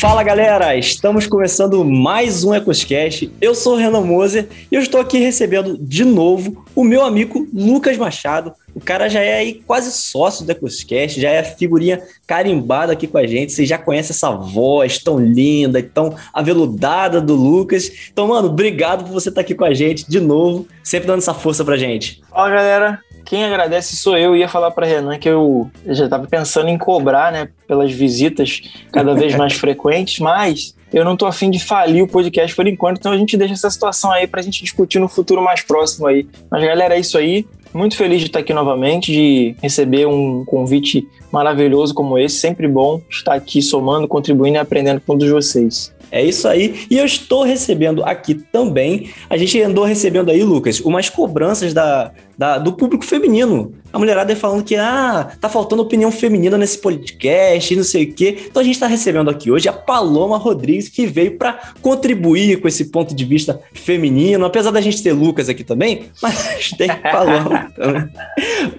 Fala galera, estamos começando mais um EcosCast. Eu sou o Renan Moser e eu estou aqui recebendo de novo o meu amigo Lucas Machado. O cara já é aí quase sócio do EcosCast, já é figurinha carimbada aqui com a gente. Você já conhece essa voz tão linda e tão aveludada do Lucas. Então, mano, obrigado por você estar aqui com a gente de novo, sempre dando essa força pra gente. Fala galera, quem agradece sou eu. Ia falar para Renan que eu já estava pensando em cobrar, né, pelas visitas cada vez mais frequentes, mas eu não tô afim de falir o podcast por enquanto, então a gente deixa essa situação aí para a gente discutir no futuro mais próximo aí. Mas galera, é isso aí. Muito feliz de estar aqui novamente, de receber um convite maravilhoso como esse. Sempre bom estar aqui somando, contribuindo e aprendendo com todos vocês. É isso aí. E eu estou recebendo aqui também. A gente andou recebendo aí, Lucas, umas cobranças da, da, do público feminino. A mulherada falando que ah, tá faltando opinião feminina nesse podcast, não sei o quê. Então a gente está recebendo aqui hoje a Paloma Rodrigues, que veio para contribuir com esse ponto de vista feminino. Apesar da gente ter Lucas aqui também, mas tem Paloma também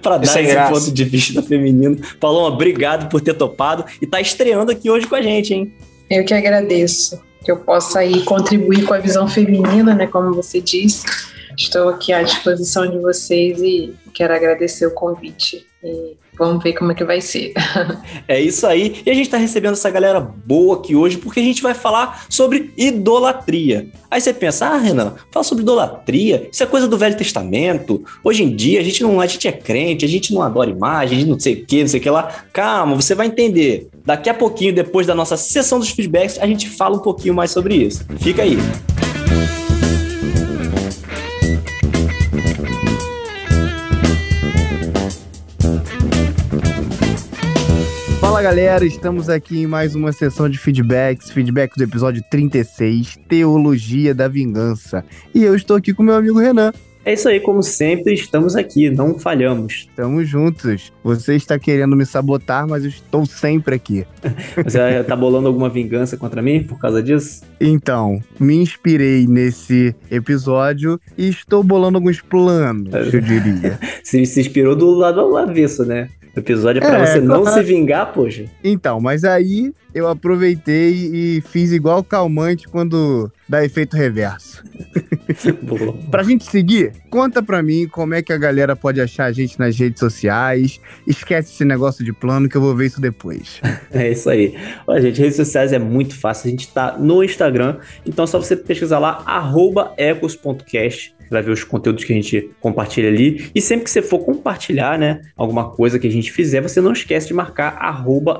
para dar é esse graça. ponto de vista feminino. Paloma, obrigado por ter topado e tá estreando aqui hoje com a gente, hein? Eu que agradeço que eu possa aí contribuir com a visão feminina, né, como você disse. Estou aqui à disposição de vocês e quero agradecer o convite. E vamos ver como é que vai ser. É isso aí. E a gente está recebendo essa galera boa aqui hoje porque a gente vai falar sobre idolatria. Aí você pensa, ah, Renan, fala sobre idolatria. Isso é coisa do Velho Testamento. Hoje em dia a gente não, a gente é crente, a gente não adora imagem, a gente não sei o que, não sei o que lá. Calma, você vai entender. Daqui a pouquinho, depois da nossa sessão dos feedbacks, a gente fala um pouquinho mais sobre isso. Fica aí. Fala galera, estamos aqui em mais uma sessão de feedbacks, feedback do episódio 36, Teologia da Vingança. E eu estou aqui com meu amigo Renan. É isso aí, como sempre, estamos aqui, não falhamos. Estamos juntos. Você está querendo me sabotar, mas eu estou sempre aqui. Você está bolando alguma vingança contra mim por causa disso? Então, me inspirei nesse episódio e estou bolando alguns planos, eu diria. se, se inspirou do lado avesso, né? Episódio é pra é, você não se vingar, poxa. Então, mas aí eu aproveitei e fiz igual calmante quando dá efeito reverso. Pra gente seguir, conta pra mim como é que a galera pode achar a gente nas redes sociais. Esquece esse negócio de plano que eu vou ver isso depois. É isso aí. Olha, gente, redes sociais é muito fácil. A gente tá no Instagram, então é só você pesquisar lá, ecos.cast vai ver os conteúdos que a gente compartilha ali. E sempre que você for compartilhar, né, alguma coisa que a gente fizer, você não esquece de marcar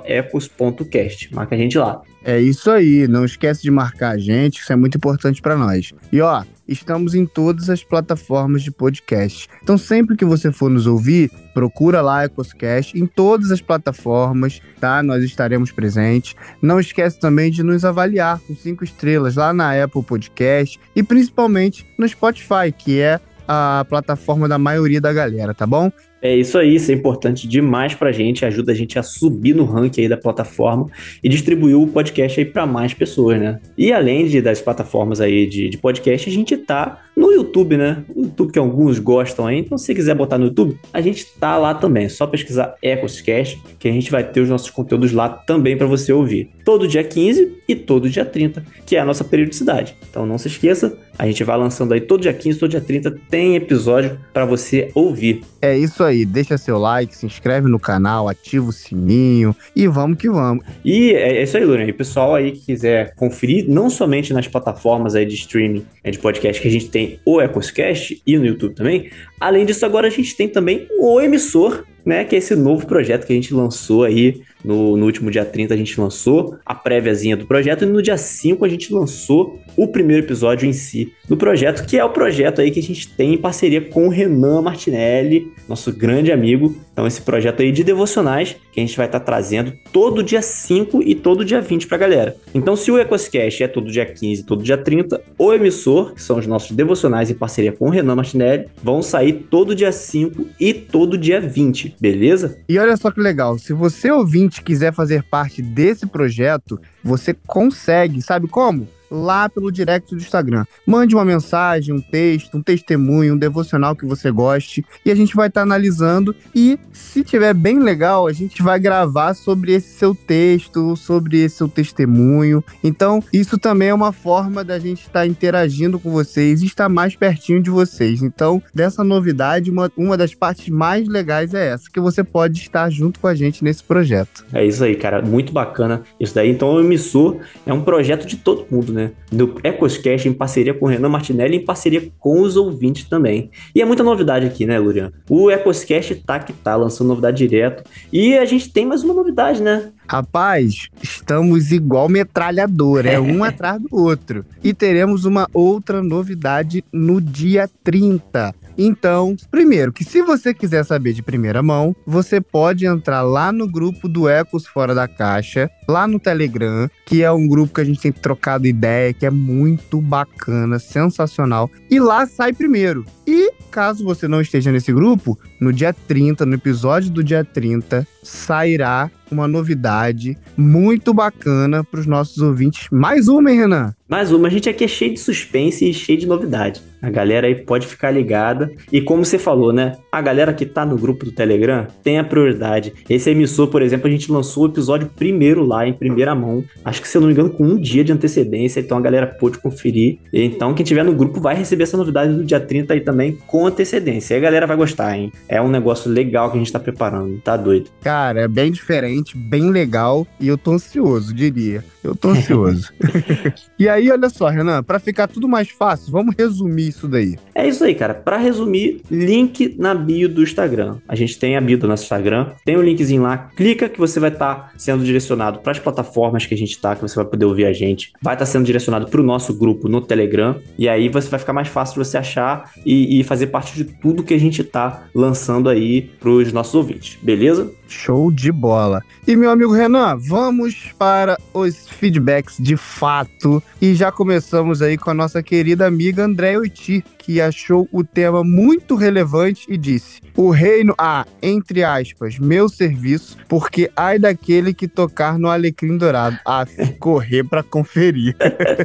ecos.cast. Marca a gente lá. É isso aí, não esquece de marcar a gente, isso é muito importante para nós. E ó, estamos em todas as plataformas de podcast. Então sempre que você for nos ouvir, procura lá Ecoscast em todas as plataformas, tá? Nós estaremos presentes. Não esquece também de nos avaliar com cinco estrelas lá na Apple Podcast e principalmente no Spotify, que é a plataforma da maioria da galera, tá bom? É isso aí, isso é importante demais pra gente, ajuda a gente a subir no ranking aí da plataforma e distribuir o podcast aí para mais pessoas, né? E além de, das plataformas aí de, de podcast, a gente tá no YouTube, né? O YouTube que alguns gostam aí, então se quiser botar no YouTube, a gente tá lá também, é só pesquisar Ecoscast, que a gente vai ter os nossos conteúdos lá também para você ouvir. Todo dia 15 e todo dia 30, que é a nossa periodicidade. Então não se esqueça, a gente vai lançando aí todo dia 15, todo dia 30 tem episódio para você ouvir. É isso aí, deixa seu like, se inscreve no canal, ativa o sininho e vamos que vamos. E é, é isso aí, Luna. E pessoal aí que quiser conferir, não somente nas plataformas aí de streaming é, de podcast que a gente tem o Ecoscast e no YouTube também, além disso agora a gente tem também o emissor, né, que é esse novo projeto que a gente lançou aí no, no, último dia 30 a gente lançou a préviazinha do projeto e no dia 5 a gente lançou o primeiro episódio em si do projeto, que é o projeto aí que a gente tem em parceria com o Renan Martinelli, nosso grande amigo. Então esse projeto aí de devocionais que a gente vai estar tá trazendo todo dia 5 e todo dia 20 pra galera. Então se o Ecoscast é todo dia 15 e todo dia 30, o emissor, que são os nossos devocionais em parceria com o Renan Martinelli, vão sair todo dia 5 e todo dia 20, beleza? E olha só que legal, se você ouvinte quiser fazer parte desse projeto, você consegue, sabe como? Lá pelo direct do Instagram. Mande uma mensagem, um texto, um testemunho, um devocional que você goste e a gente vai estar tá analisando e se tiver bem legal, a gente vai gravar sobre esse seu texto, sobre esse seu testemunho. Então, isso também é uma forma da gente estar tá interagindo com vocês e estar mais pertinho de vocês. Então, dessa novidade, uma, uma das partes mais legais é essa, que você pode estar junto com a gente nesse projeto. É isso aí, cara. Muito bacana isso daí. Então, o Emissor é um projeto de todo mundo, né? Do Ecoscast em parceria com o Renan Martinelli, em parceria com os ouvintes também. E é muita novidade aqui, né, Lurian? O Ecoscast tá que tá, lançando novidade direto. E a gente tem mais uma novidade, né? Rapaz, estamos igual metralhador, é um atrás do outro. E teremos uma outra novidade no dia 30. Então, primeiro, que se você quiser saber de primeira mão, você pode entrar lá no grupo do Ecos Fora da Caixa, lá no Telegram, que é um grupo que a gente tem trocado ideia, que é muito bacana, sensacional. E lá sai primeiro. E caso você não esteja nesse grupo, no dia 30, no episódio do dia 30, sairá uma novidade muito bacana para os nossos ouvintes. Mais uma, hein, Renan? Mais uma. A gente aqui é cheio de suspense e cheio de novidade. A galera aí pode ficar ligada. E como você falou, né? A galera que tá no grupo do Telegram tem a prioridade. Esse emissor, por exemplo, a gente lançou o episódio primeiro lá, em primeira mão. Acho que, se eu não me engano, com um dia de antecedência. Então a galera pôde conferir. Então, quem tiver no grupo vai receber essa novidade no dia 30 aí também com antecedência. E a galera vai gostar, hein? É um negócio legal que a gente tá preparando. Tá doido. Cara, é bem diferente, bem legal. E eu tô ansioso, diria. Eu tô ansioso. e aí, olha só, Renan, para ficar tudo mais fácil, vamos resumir isso daí. É isso aí, cara. Para resumir, link na bio do Instagram. A gente tem a bio do nosso Instagram, tem o um linkzinho lá, clica que você vai estar tá sendo direcionado para as plataformas que a gente tá, que você vai poder ouvir a gente. Vai estar tá sendo direcionado para o nosso grupo no Telegram, e aí você vai ficar mais fácil de você achar e, e fazer parte de tudo que a gente tá lançando aí para os nossos ouvintes, beleza? Show de bola. E meu amigo Renan, vamos para os feedbacks de fato. E já começamos aí com a nossa querida amiga André Oiti, que achou o tema muito relevante e disse: O reino há, entre aspas, meu serviço, porque ai daquele que tocar no alecrim dourado. Ah, correr para conferir.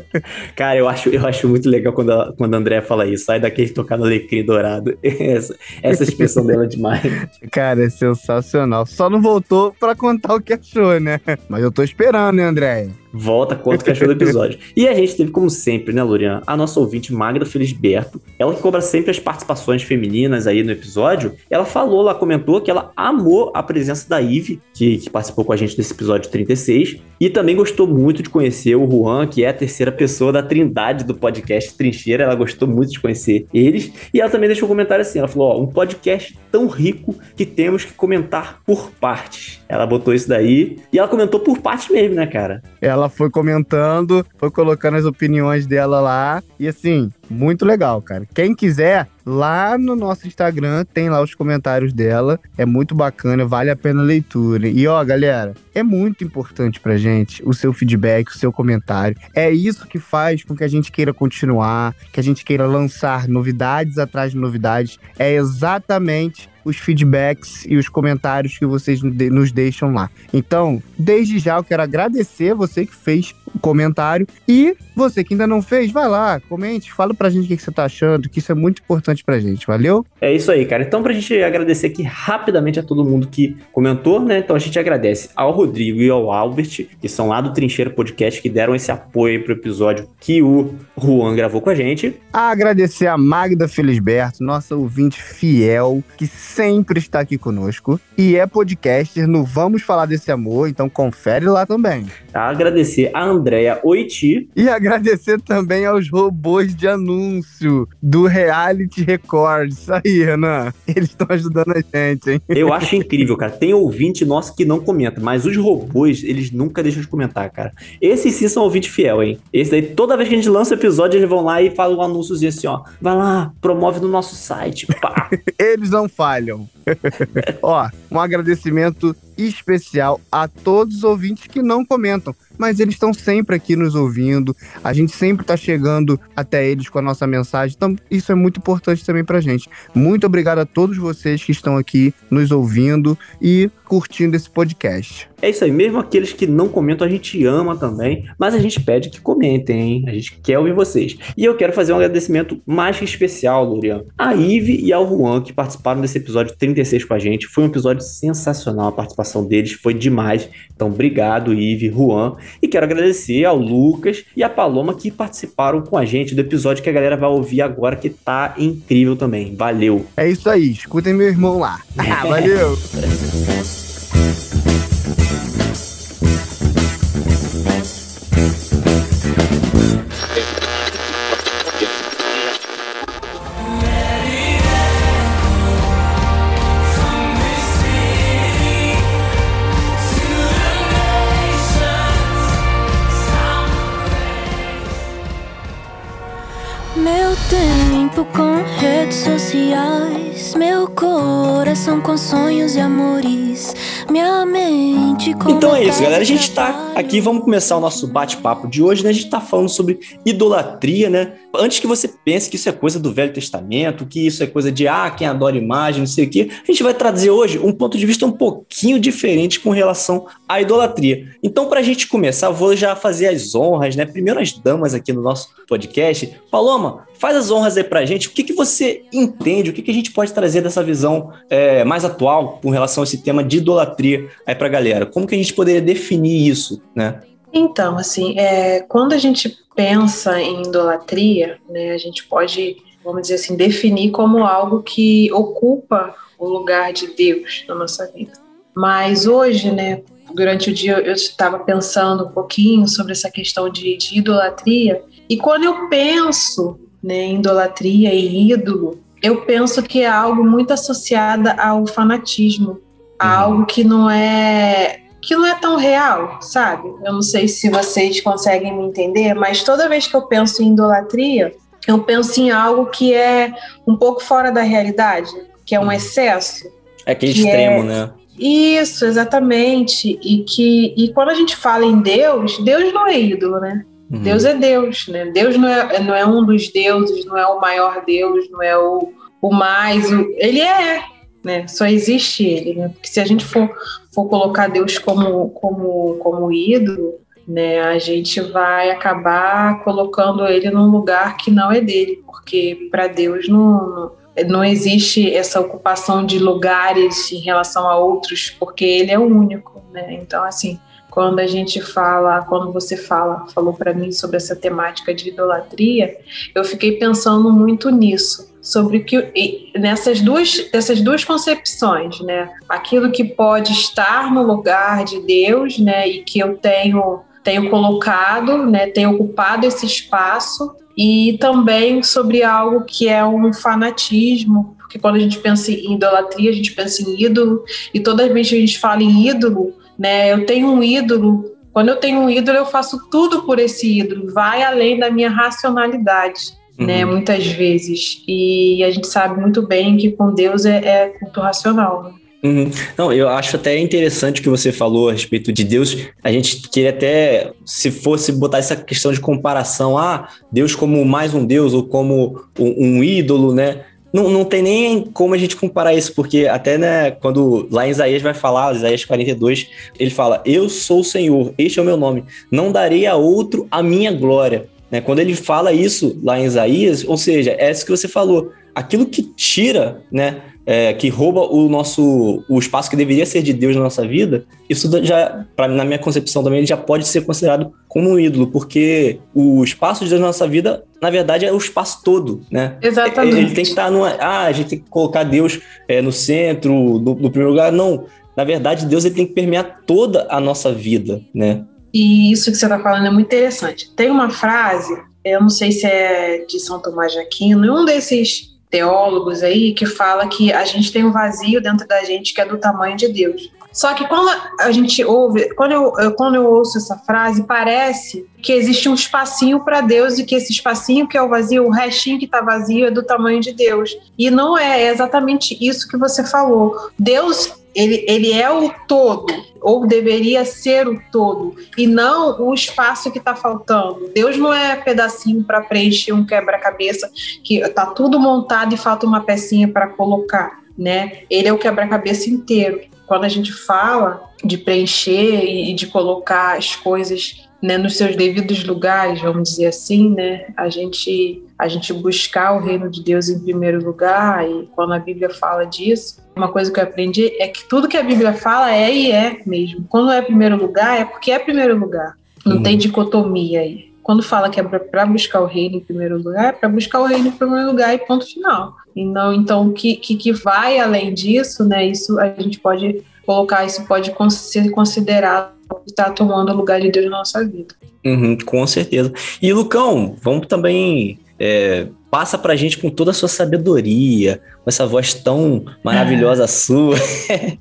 Cara, eu acho, eu acho muito legal quando a, quando a André fala isso. Ai daquele que tocar no alecrim dourado. Essa, essa expressão dela é demais. Cara, é sensacional. Só não voltou para contar o que achou, né? Mas eu tô esperando, né, Andréia? Volta, conta o que achou do episódio. E a gente teve, como sempre, né, Lorian, a nossa ouvinte Magda Felisberto, ela que cobra sempre as participações femininas aí no episódio, ela falou, ela comentou que ela amou a presença da Ive, que, que participou com a gente nesse episódio 36, e também gostou muito de conhecer o Juan, que é a terceira pessoa da trindade do podcast Trincheira, ela gostou muito de conhecer eles, e ela também deixou um comentário assim, ela falou, ó, um podcast tão rico que temos que comentar por partes. Ela botou isso daí, e ela comentou por partes mesmo, né, cara? Ela foi comentando, foi colocando as opiniões dela lá. E assim, muito legal, cara. Quem quiser, lá no nosso Instagram tem lá os comentários dela. É muito bacana, vale a pena a leitura. E ó, galera, é muito importante pra gente o seu feedback, o seu comentário. É isso que faz com que a gente queira continuar, que a gente queira lançar novidades atrás de novidades. É exatamente os feedbacks e os comentários que vocês nos deixam lá. Então, desde já eu quero agradecer você que fez o comentário e você que ainda não fez, vai lá, comente, fala pra gente o que você tá achando, que isso é muito importante pra gente, valeu? É isso aí, cara. Então, pra gente agradecer aqui rapidamente a todo mundo que comentou, né? Então, a gente agradece ao Rodrigo e ao Albert, que são lá do Trincheiro Podcast, que deram esse apoio pro episódio que o Juan gravou com a gente. Agradecer a Magda Felisberto, nossa ouvinte fiel, que sempre está aqui conosco e é podcaster no Vamos Falar Desse Amor, então confere lá também. Agradecer a Andrea Oiti. E agradecer também aos robôs de anúncio do Reality Record. Isso aí, Renan. Eles estão ajudando a gente, hein? Eu acho incrível, cara. Tem ouvinte nosso que não comenta, mas os robôs, eles nunca deixam de comentar, cara. Esses sim são ouvinte fiel, hein? Esse daí, toda vez que a gente lança episódio, eles vão lá e falam um anúnciozinho assim, ó. Vai lá, promove no nosso site, pá. eles não falham. Ó, um agradecimento especial a todos os ouvintes que não comentam mas eles estão sempre aqui nos ouvindo, a gente sempre está chegando até eles com a nossa mensagem, então isso é muito importante também para gente. Muito obrigado a todos vocês que estão aqui nos ouvindo e curtindo esse podcast. É isso aí, mesmo aqueles que não comentam, a gente ama também, mas a gente pede que comentem, hein? A gente quer ouvir vocês. E eu quero fazer um agradecimento mais que especial, Lurian, a Ive e ao Juan, que participaram desse episódio 36 com a gente. Foi um episódio sensacional, a participação deles foi demais. Então, obrigado, Ive, Juan. E quero agradecer ao Lucas e à Paloma que participaram com a gente do episódio que a galera vai ouvir agora, que tá incrível também. Valeu! É isso aí, escutem meu irmão lá. Valeu! com sonhos e amores. Então é isso, galera. A gente tá aqui, vamos começar o nosso bate-papo de hoje, né? A gente tá falando sobre idolatria, né? Antes que você pense que isso é coisa do Velho Testamento, que isso é coisa de ah, quem adora imagem, não sei o quê, a gente vai trazer hoje um ponto de vista um pouquinho diferente com relação à idolatria. Então, pra gente começar, vou já fazer as honras, né? Primeiro as damas aqui no nosso podcast. Paloma, faz as honras aí pra gente. O que, que você entende? O que, que a gente pode trazer dessa visão é, mais atual com relação a esse tema de idolatria aí pra galera? Como que a gente poderia definir isso, né? Então, assim, é, quando a gente pensa em idolatria, né, a gente pode, vamos dizer assim, definir como algo que ocupa o lugar de Deus na nossa vida. Mas hoje, né, durante o dia eu estava pensando um pouquinho sobre essa questão de, de idolatria, e quando eu penso né, em idolatria e ídolo, eu penso que é algo muito associado ao fanatismo, a algo que não é que não é tão real, sabe? Eu não sei se vocês conseguem me entender, mas toda vez que eu penso em idolatria, eu penso em algo que é um pouco fora da realidade, que é um excesso. É aquele extremo, é... né? Isso, exatamente. E que e quando a gente fala em Deus, Deus não é ídolo, né? Uhum. Deus é Deus, né? Deus não é, não é um dos deuses, não é o maior Deus, não é o, o mais. O, ele é, né? Só existe ele, né? Porque se a gente for, for colocar Deus como, como, como ídolo, né, a gente vai acabar colocando ele num lugar que não é dele, porque para Deus não, não existe essa ocupação de lugares em relação a outros, porque ele é o único, né? Então, assim, quando a gente fala, quando você fala, falou para mim sobre essa temática de idolatria, eu fiquei pensando muito nisso sobre que nessas duas essas duas concepções, né? Aquilo que pode estar no lugar de Deus, né, e que eu tenho tenho colocado, né, tenho ocupado esse espaço e também sobre algo que é um fanatismo, porque quando a gente pensa em idolatria, a gente pensa em ídolo, e toda vez que a gente fala em ídolo, né, eu tenho um ídolo, quando eu tenho um ídolo, eu faço tudo por esse ídolo, vai além da minha racionalidade né, uhum. né? Muitas vezes. E a gente sabe muito bem que com Deus é, é culto racional. Né? Uhum. Não, eu acho até interessante o que você falou a respeito de Deus. A gente queria até, se fosse botar essa questão de comparação, ah, Deus como mais um Deus ou como um, um ídolo, né? Não, não tem nem como a gente comparar isso, porque até né, quando lá em Isaías vai falar, Isaías 42, ele fala: Eu sou o Senhor, este é o meu nome, não darei a outro a minha glória. Né? Quando ele fala isso lá em Isaías, ou seja, é isso que você falou, aquilo que tira, né, é, que rouba o nosso o espaço que deveria ser de Deus na nossa vida, isso já, pra, na minha concepção também, já pode ser considerado como um ídolo, porque o espaço de Deus na nossa vida, na verdade, é o espaço todo, né? Exatamente. Ele tem que estar numa. Ah, a gente tem que colocar Deus é, no centro, no, no primeiro lugar. Não. Na verdade, Deus ele tem que permear toda a nossa vida, né? E isso que você está falando é muito interessante. Tem uma frase, eu não sei se é de São Tomás de Aquino, um desses teólogos aí, que fala que a gente tem um vazio dentro da gente que é do tamanho de Deus. Só que quando a gente ouve, quando eu, quando eu ouço essa frase, parece que existe um espacinho para Deus e que esse espacinho que é o vazio, o restinho que está vazio é do tamanho de Deus. E não é, exatamente isso que você falou. Deus ele, ele é o todo, ou deveria ser o todo, e não o espaço que está faltando. Deus não é pedacinho para preencher um quebra-cabeça que está tudo montado e falta uma pecinha para colocar, né? Ele é o quebra-cabeça inteiro. Quando a gente fala de preencher e de colocar as coisas né, nos seus devidos lugares, vamos dizer assim, né? A gente a gente buscar o reino de Deus em primeiro lugar e quando a Bíblia fala disso, uma coisa que eu aprendi é que tudo que a Bíblia fala é e é mesmo. Quando é primeiro lugar é porque é primeiro lugar. Não uhum. tem dicotomia aí. Quando fala que é para buscar o reino em primeiro lugar, é para buscar o reino em primeiro lugar e ponto final. E não, então, o que, que, que vai além disso, né? Isso a gente pode colocar, isso pode ser considerado está tomando o lugar de Deus na nossa vida. Uhum, com certeza. E Lucão, vamos também é, passa pra gente com toda a sua sabedoria, com essa voz tão maravilhosa é. sua.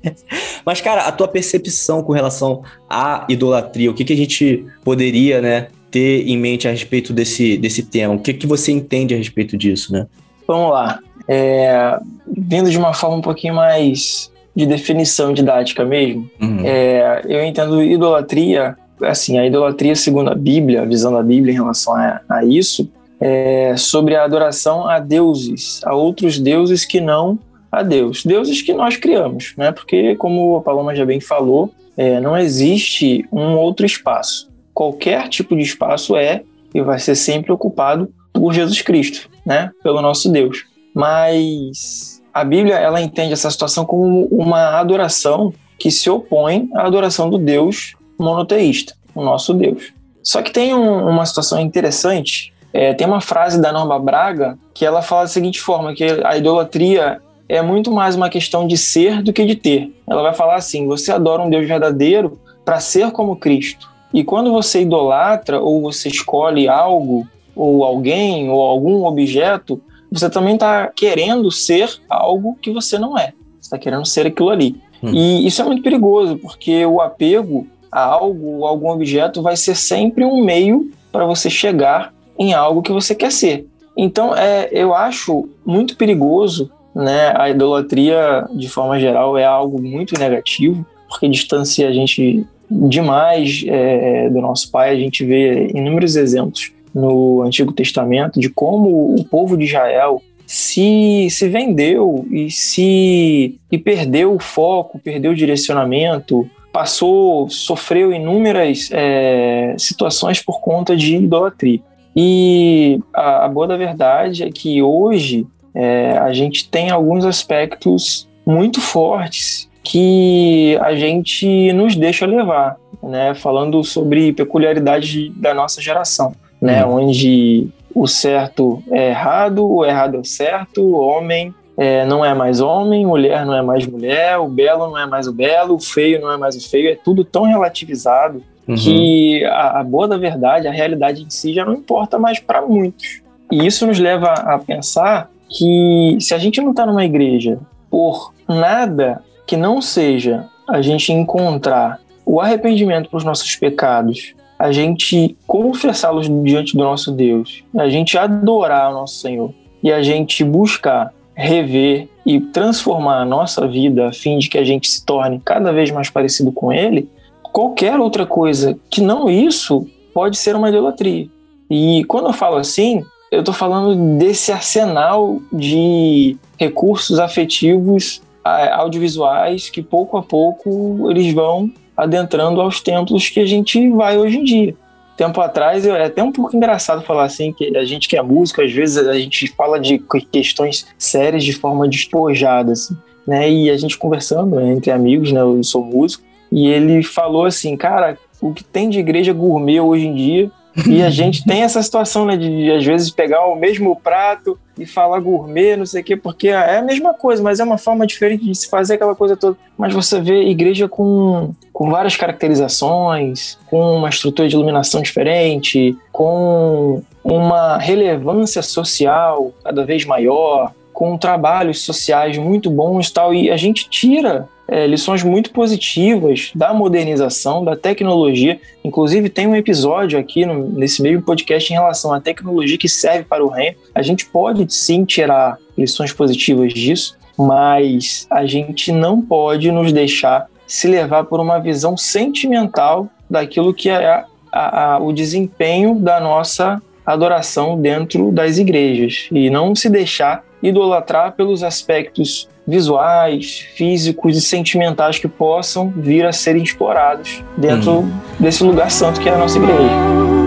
Mas, cara, a tua percepção com relação à idolatria, o que, que a gente poderia, né, ter em mente a respeito desse, desse tema? O que, que você entende a respeito disso, né? Vamos lá. É, vindo de uma forma um pouquinho mais de definição didática mesmo, uhum. é, eu entendo idolatria, assim, a idolatria segundo a Bíblia, a visão da Bíblia em relação a, a isso, é sobre a adoração a deuses, a outros deuses que não a Deus, deuses que nós criamos, né? Porque, como a Paloma já bem falou, é, não existe um outro espaço. Qualquer tipo de espaço é e vai ser sempre ocupado por Jesus Cristo, né? Pelo nosso Deus. Mas a Bíblia ela entende essa situação como uma adoração que se opõe à adoração do Deus monoteísta, o nosso Deus. Só que tem um, uma situação interessante. É, tem uma frase da Norma Braga que ela fala da seguinte forma: que a idolatria é muito mais uma questão de ser do que de ter. Ela vai falar assim: você adora um Deus verdadeiro para ser como Cristo. E quando você idolatra ou você escolhe algo ou alguém ou algum objeto você também está querendo ser algo que você não é. Você está querendo ser aquilo ali. Hum. E isso é muito perigoso, porque o apego a algo, a algum objeto, vai ser sempre um meio para você chegar em algo que você quer ser. Então, é, eu acho muito perigoso, né? A idolatria, de forma geral, é algo muito negativo, porque distancia a gente demais é, do nosso pai. A gente vê inúmeros exemplos no Antigo Testamento de como o povo de Israel se, se vendeu e se e perdeu o foco, perdeu o direcionamento, passou, sofreu inúmeras é, situações por conta de idolatria. E a, a boa da verdade é que hoje é, a gente tem alguns aspectos muito fortes que a gente nos deixa levar, né? Falando sobre peculiaridades da nossa geração né? Uhum. Onde o certo é errado, o errado é certo, o homem é, não é mais homem, mulher não é mais mulher, o belo não é mais o belo, o feio não é mais o feio, é tudo tão relativizado uhum. que a, a, boa da verdade, a realidade em si já não importa mais para muitos. E isso nos leva a pensar que se a gente não está numa igreja por nada que não seja a gente encontrar o arrependimento para os nossos pecados a gente confessá-los diante do nosso Deus, a gente adorar o nosso Senhor e a gente buscar rever e transformar a nossa vida a fim de que a gente se torne cada vez mais parecido com Ele, qualquer outra coisa que não isso pode ser uma idolatria. E quando eu falo assim, eu estou falando desse arsenal de recursos afetivos audiovisuais que pouco a pouco eles vão adentrando aos templos que a gente vai hoje em dia. Tempo atrás, é até um pouco engraçado falar assim, que a gente que é músico, às vezes a gente fala de questões sérias de forma despojada, assim, né? E a gente conversando né, entre amigos, né? Eu sou músico, e ele falou assim, cara, o que tem de igreja gourmet hoje em dia e a gente tem essa situação, né, de, às vezes pegar o mesmo prato e falar gourmet, não sei o quê, porque é a mesma coisa, mas é uma forma diferente de se fazer aquela coisa toda. Mas você vê igreja com, com várias caracterizações, com uma estrutura de iluminação diferente, com uma relevância social cada vez maior, com trabalhos sociais muito bons e tal, e a gente tira é, lições muito positivas da modernização, da tecnologia. Inclusive, tem um episódio aqui no, nesse meio podcast em relação à tecnologia que serve para o reino. A gente pode sim tirar lições positivas disso, mas a gente não pode nos deixar se levar por uma visão sentimental daquilo que é a, a, o desempenho da nossa adoração dentro das igrejas e não se deixar idolatrar pelos aspectos visuais, físicos e sentimentais que possam vir a serem explorados dentro hum. desse lugar santo que é a nossa igreja.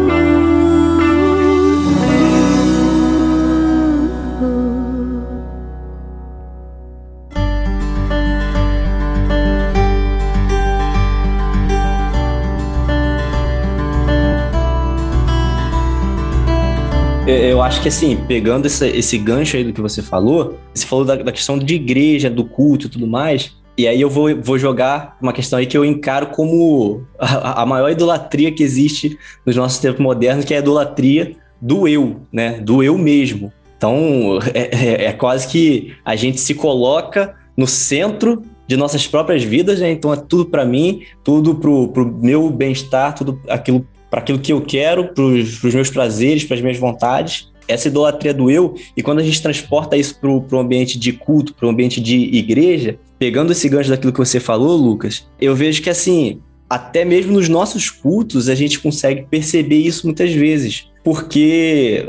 Acho que assim, pegando esse, esse gancho aí do que você falou, você falou da, da questão de igreja, do culto e tudo mais. E aí eu vou, vou jogar uma questão aí que eu encaro como a, a maior idolatria que existe nos nossos tempos modernos, que é a idolatria do eu, né? Do eu mesmo. Então, é, é, é quase que a gente se coloca no centro de nossas próprias vidas, né? Então é tudo para mim, tudo pro, pro meu bem-estar, tudo aquilo para aquilo que eu quero, para os meus prazeres, para as minhas vontades. Essa idolatria do eu, e quando a gente transporta isso para o ambiente de culto, para o ambiente de igreja, pegando esse gancho daquilo que você falou, Lucas, eu vejo que assim, até mesmo nos nossos cultos a gente consegue perceber isso muitas vezes. Porque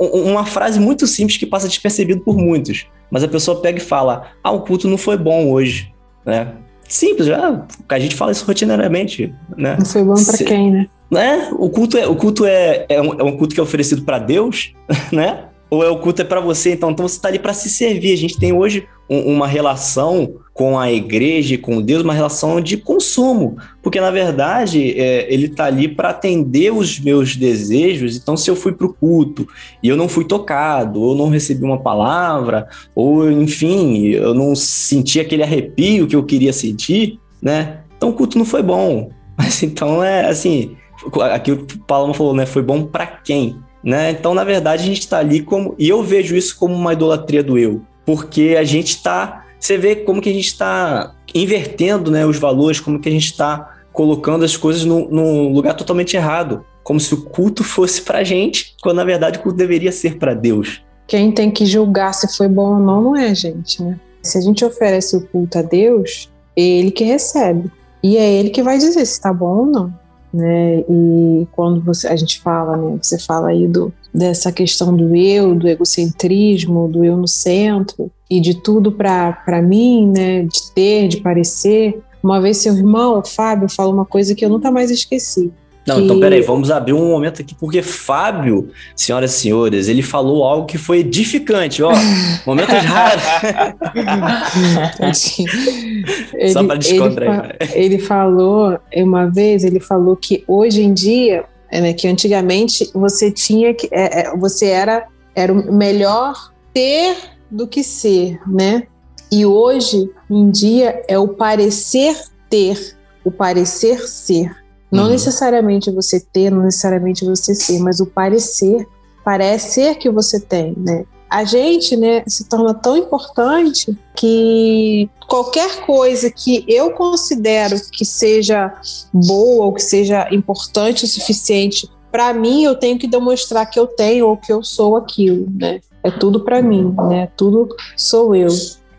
uma frase muito simples que passa despercebido por muitos, mas a pessoa pega e fala: Ah, o culto não foi bom hoje, né? Simples, já, a gente fala isso rotineiramente, né? Não foi bom para quem, né? Né? O culto é, o culto é, é, um, é um culto que é oferecido para Deus, né? Ou é o culto é para você? Então, então você está ali para se servir. A gente tem hoje um, uma relação com a igreja e com Deus, uma relação de consumo, porque na verdade é, ele está ali para atender os meus desejos. Então, se eu fui para o culto e eu não fui tocado, ou não recebi uma palavra, ou enfim, eu não senti aquele arrepio que eu queria sentir, né? Então, o culto não foi bom. Mas então é assim, aqui o Paloma falou, né? Foi bom para quem? Né? Então, na verdade, a gente está ali como. E eu vejo isso como uma idolatria do eu. Porque a gente está. Você vê como que a gente está invertendo né, os valores, como que a gente está colocando as coisas num, lugar totalmente errado. Como se o culto fosse para gente, quando na verdade o culto deveria ser para Deus. Quem tem que julgar se foi bom ou não, não é a gente, né? Se a gente oferece o culto a Deus, é ele que recebe. E é ele que vai dizer se está bom ou não né? E quando você, a gente fala, né? Você fala aí do, dessa questão do eu, do egocentrismo, do eu no centro e de tudo para mim, né? De ter, de parecer. Uma vez seu irmão, o Fábio, falou uma coisa que eu nunca mais esqueci. Não, que... então peraí, vamos abrir um momento aqui, porque Fábio, senhoras e senhores, ele falou algo que foi edificante, ó. Momentos raros. Só para descontrair. Ele, ele falou, uma vez, ele falou que hoje em dia, é, né, que antigamente você tinha que. É, é, você era, era o melhor ter do que ser, né? E hoje em dia é o parecer ter, o parecer ser. Não uhum. necessariamente você ter, não necessariamente você ser, mas o parecer, parecer que você tem, né? A gente, né, se torna tão importante que qualquer coisa que eu considero que seja boa ou que seja importante o suficiente para mim, eu tenho que demonstrar que eu tenho ou que eu sou aquilo, né? É tudo para mim, né? Tudo sou eu.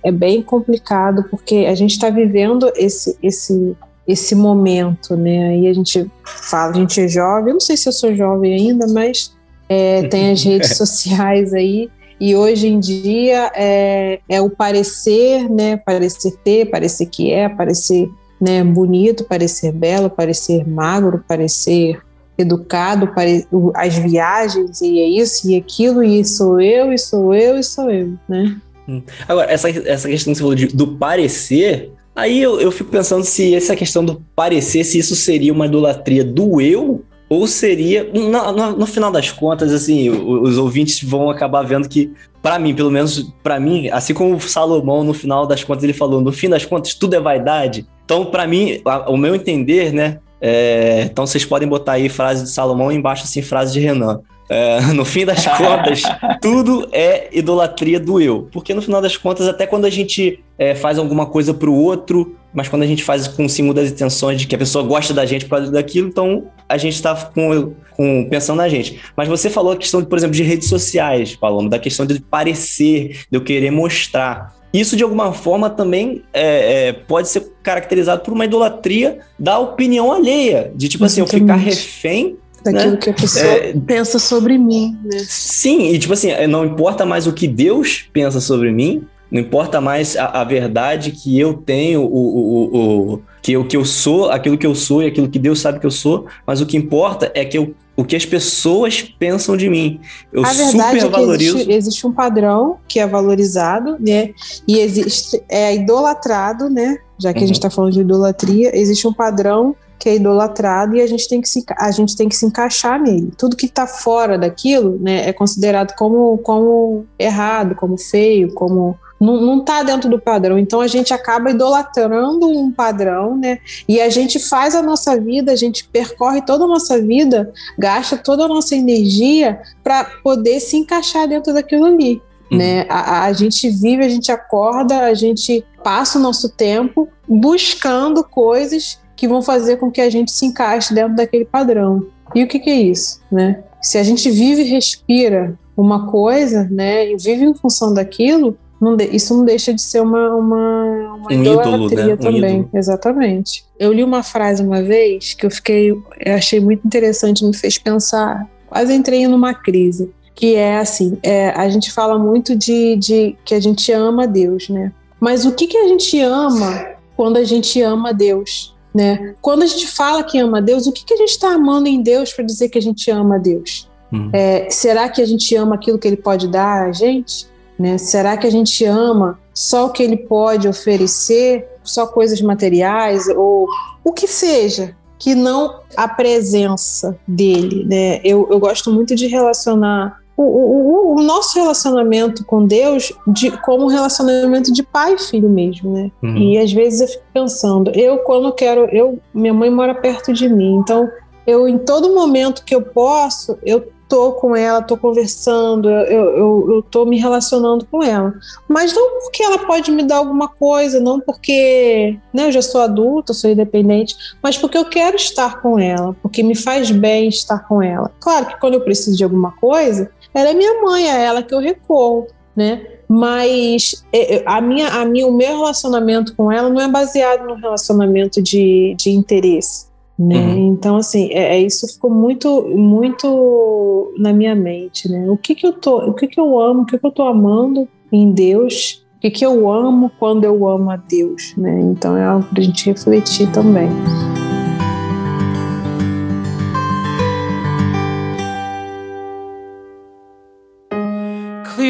É bem complicado porque a gente está vivendo esse esse esse momento, né? Aí a gente fala, a gente é jovem, eu não sei se eu sou jovem ainda, mas é, tem as redes sociais aí, e hoje em dia é, é o parecer, né? Parecer ter, parecer que é, parecer né, bonito, parecer belo, parecer magro, parecer educado, pare... as viagens, e é isso e aquilo, e sou eu, e sou eu, e sou eu, né? Hum. Agora, essa, essa questão que você falou de, do parecer, Aí eu, eu fico pensando se essa questão do parecer, se isso seria uma idolatria do eu ou seria, no, no, no, final das contas, assim, os, os ouvintes vão acabar vendo que, para mim, pelo menos para mim, assim como o Salomão, no final das contas, ele falou, no fim das contas, tudo é vaidade. Então, para mim, a, o meu entender, né, é, então vocês podem botar aí frase de Salomão embaixo, assim, frase de Renan. É, no fim das contas, tudo é idolatria do eu. Porque no final das contas, até quando a gente é, faz alguma coisa para o outro, mas quando a gente faz com segundas intenções de que a pessoa gosta da gente por causa daquilo, então a gente está com, com, pensando na gente. Mas você falou a questão, por exemplo, de redes sociais, Paloma, da questão de parecer, de eu querer mostrar. Isso, de alguma forma, também é, é, pode ser caracterizado por uma idolatria da opinião alheia, de tipo assim, eu ficar refém daquilo né? que a pessoa é, pensa sobre mim, né? Sim, e tipo assim, não importa mais o que Deus pensa sobre mim, não importa mais a, a verdade que eu tenho, o, o, o, que, eu, que eu sou, aquilo que eu sou e aquilo que Deus sabe que eu sou, mas o que importa é que eu, o que as pessoas pensam de mim. Eu a verdade super é que existe, existe, um padrão que é valorizado, né? E existe, é idolatrado, né? Já que uhum. a gente está falando de idolatria, existe um padrão que é idolatrado e a gente tem que se, a gente tem que se encaixar nele. Tudo que está fora daquilo né, é considerado como, como errado, como feio, como não está dentro do padrão. Então a gente acaba idolatrando um padrão, né? E a gente faz a nossa vida, a gente percorre toda a nossa vida, gasta toda a nossa energia para poder se encaixar dentro daquilo ali. Uhum. Né? A, a gente vive, a gente acorda, a gente passa o nosso tempo buscando coisas que vão fazer com que a gente se encaixe dentro daquele padrão. E o que, que é isso, né? Se a gente vive e respira uma coisa, né, e vive em função daquilo, não de, isso não deixa de ser uma, uma, uma um idolatria né? também. Um exatamente. Eu li uma frase uma vez que eu fiquei, eu achei muito interessante, me fez pensar, quase entrei numa crise, que é assim, é, a gente fala muito de, de que a gente ama Deus, né? Mas o que, que a gente ama quando a gente ama Deus? Né? Quando a gente fala que ama Deus, o que, que a gente está amando em Deus para dizer que a gente ama Deus? Hum. É, será que a gente ama aquilo que Ele pode dar a gente? Né? Será que a gente ama só o que Ele pode oferecer, só coisas materiais ou o que seja? Que não a presença dele, né? Eu, eu gosto muito de relacionar o, o, o, nosso relacionamento com Deus de, como um relacionamento de pai e filho mesmo, né? Uhum. E às vezes eu fico pensando, eu quando quero, eu minha mãe mora perto de mim, então eu em todo momento que eu posso, eu tô com ela, tô conversando, eu, eu, eu tô me relacionando com ela. Mas não porque ela pode me dar alguma coisa, não porque né, eu já sou adulta, sou independente, mas porque eu quero estar com ela, porque me faz bem estar com ela. Claro que quando eu preciso de alguma coisa, ela é minha mãe, é ela que eu recorro, né? Mas é, é, a minha, a minha, o meu relacionamento com ela não é baseado no relacionamento de, de interesse. Né? Uhum. Então, assim, é, é, isso ficou muito, muito na minha mente, né? O que que eu tô, o que que eu amo, o que que eu tô amando em Deus, o que que eu amo quando eu amo a Deus, né? Então é algo pra gente refletir também.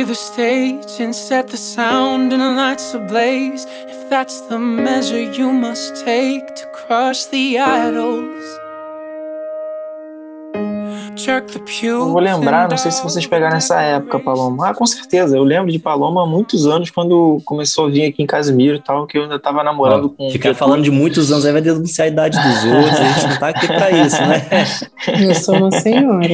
Clear the stage and set the sound and the lights ablaze. If that's the measure you must take to crush the idols. Eu vou lembrar, não sei se vocês pegaram nessa época, Paloma. Ah, com certeza, eu lembro de Paloma há muitos anos, quando começou a vir aqui em Casimiro e tal, que eu ainda tava namorando com. Ficar falando de muitos anos aí vai denunciar a idade dos outros, a gente não tá aqui pra isso, né? Eu sou uma senhora.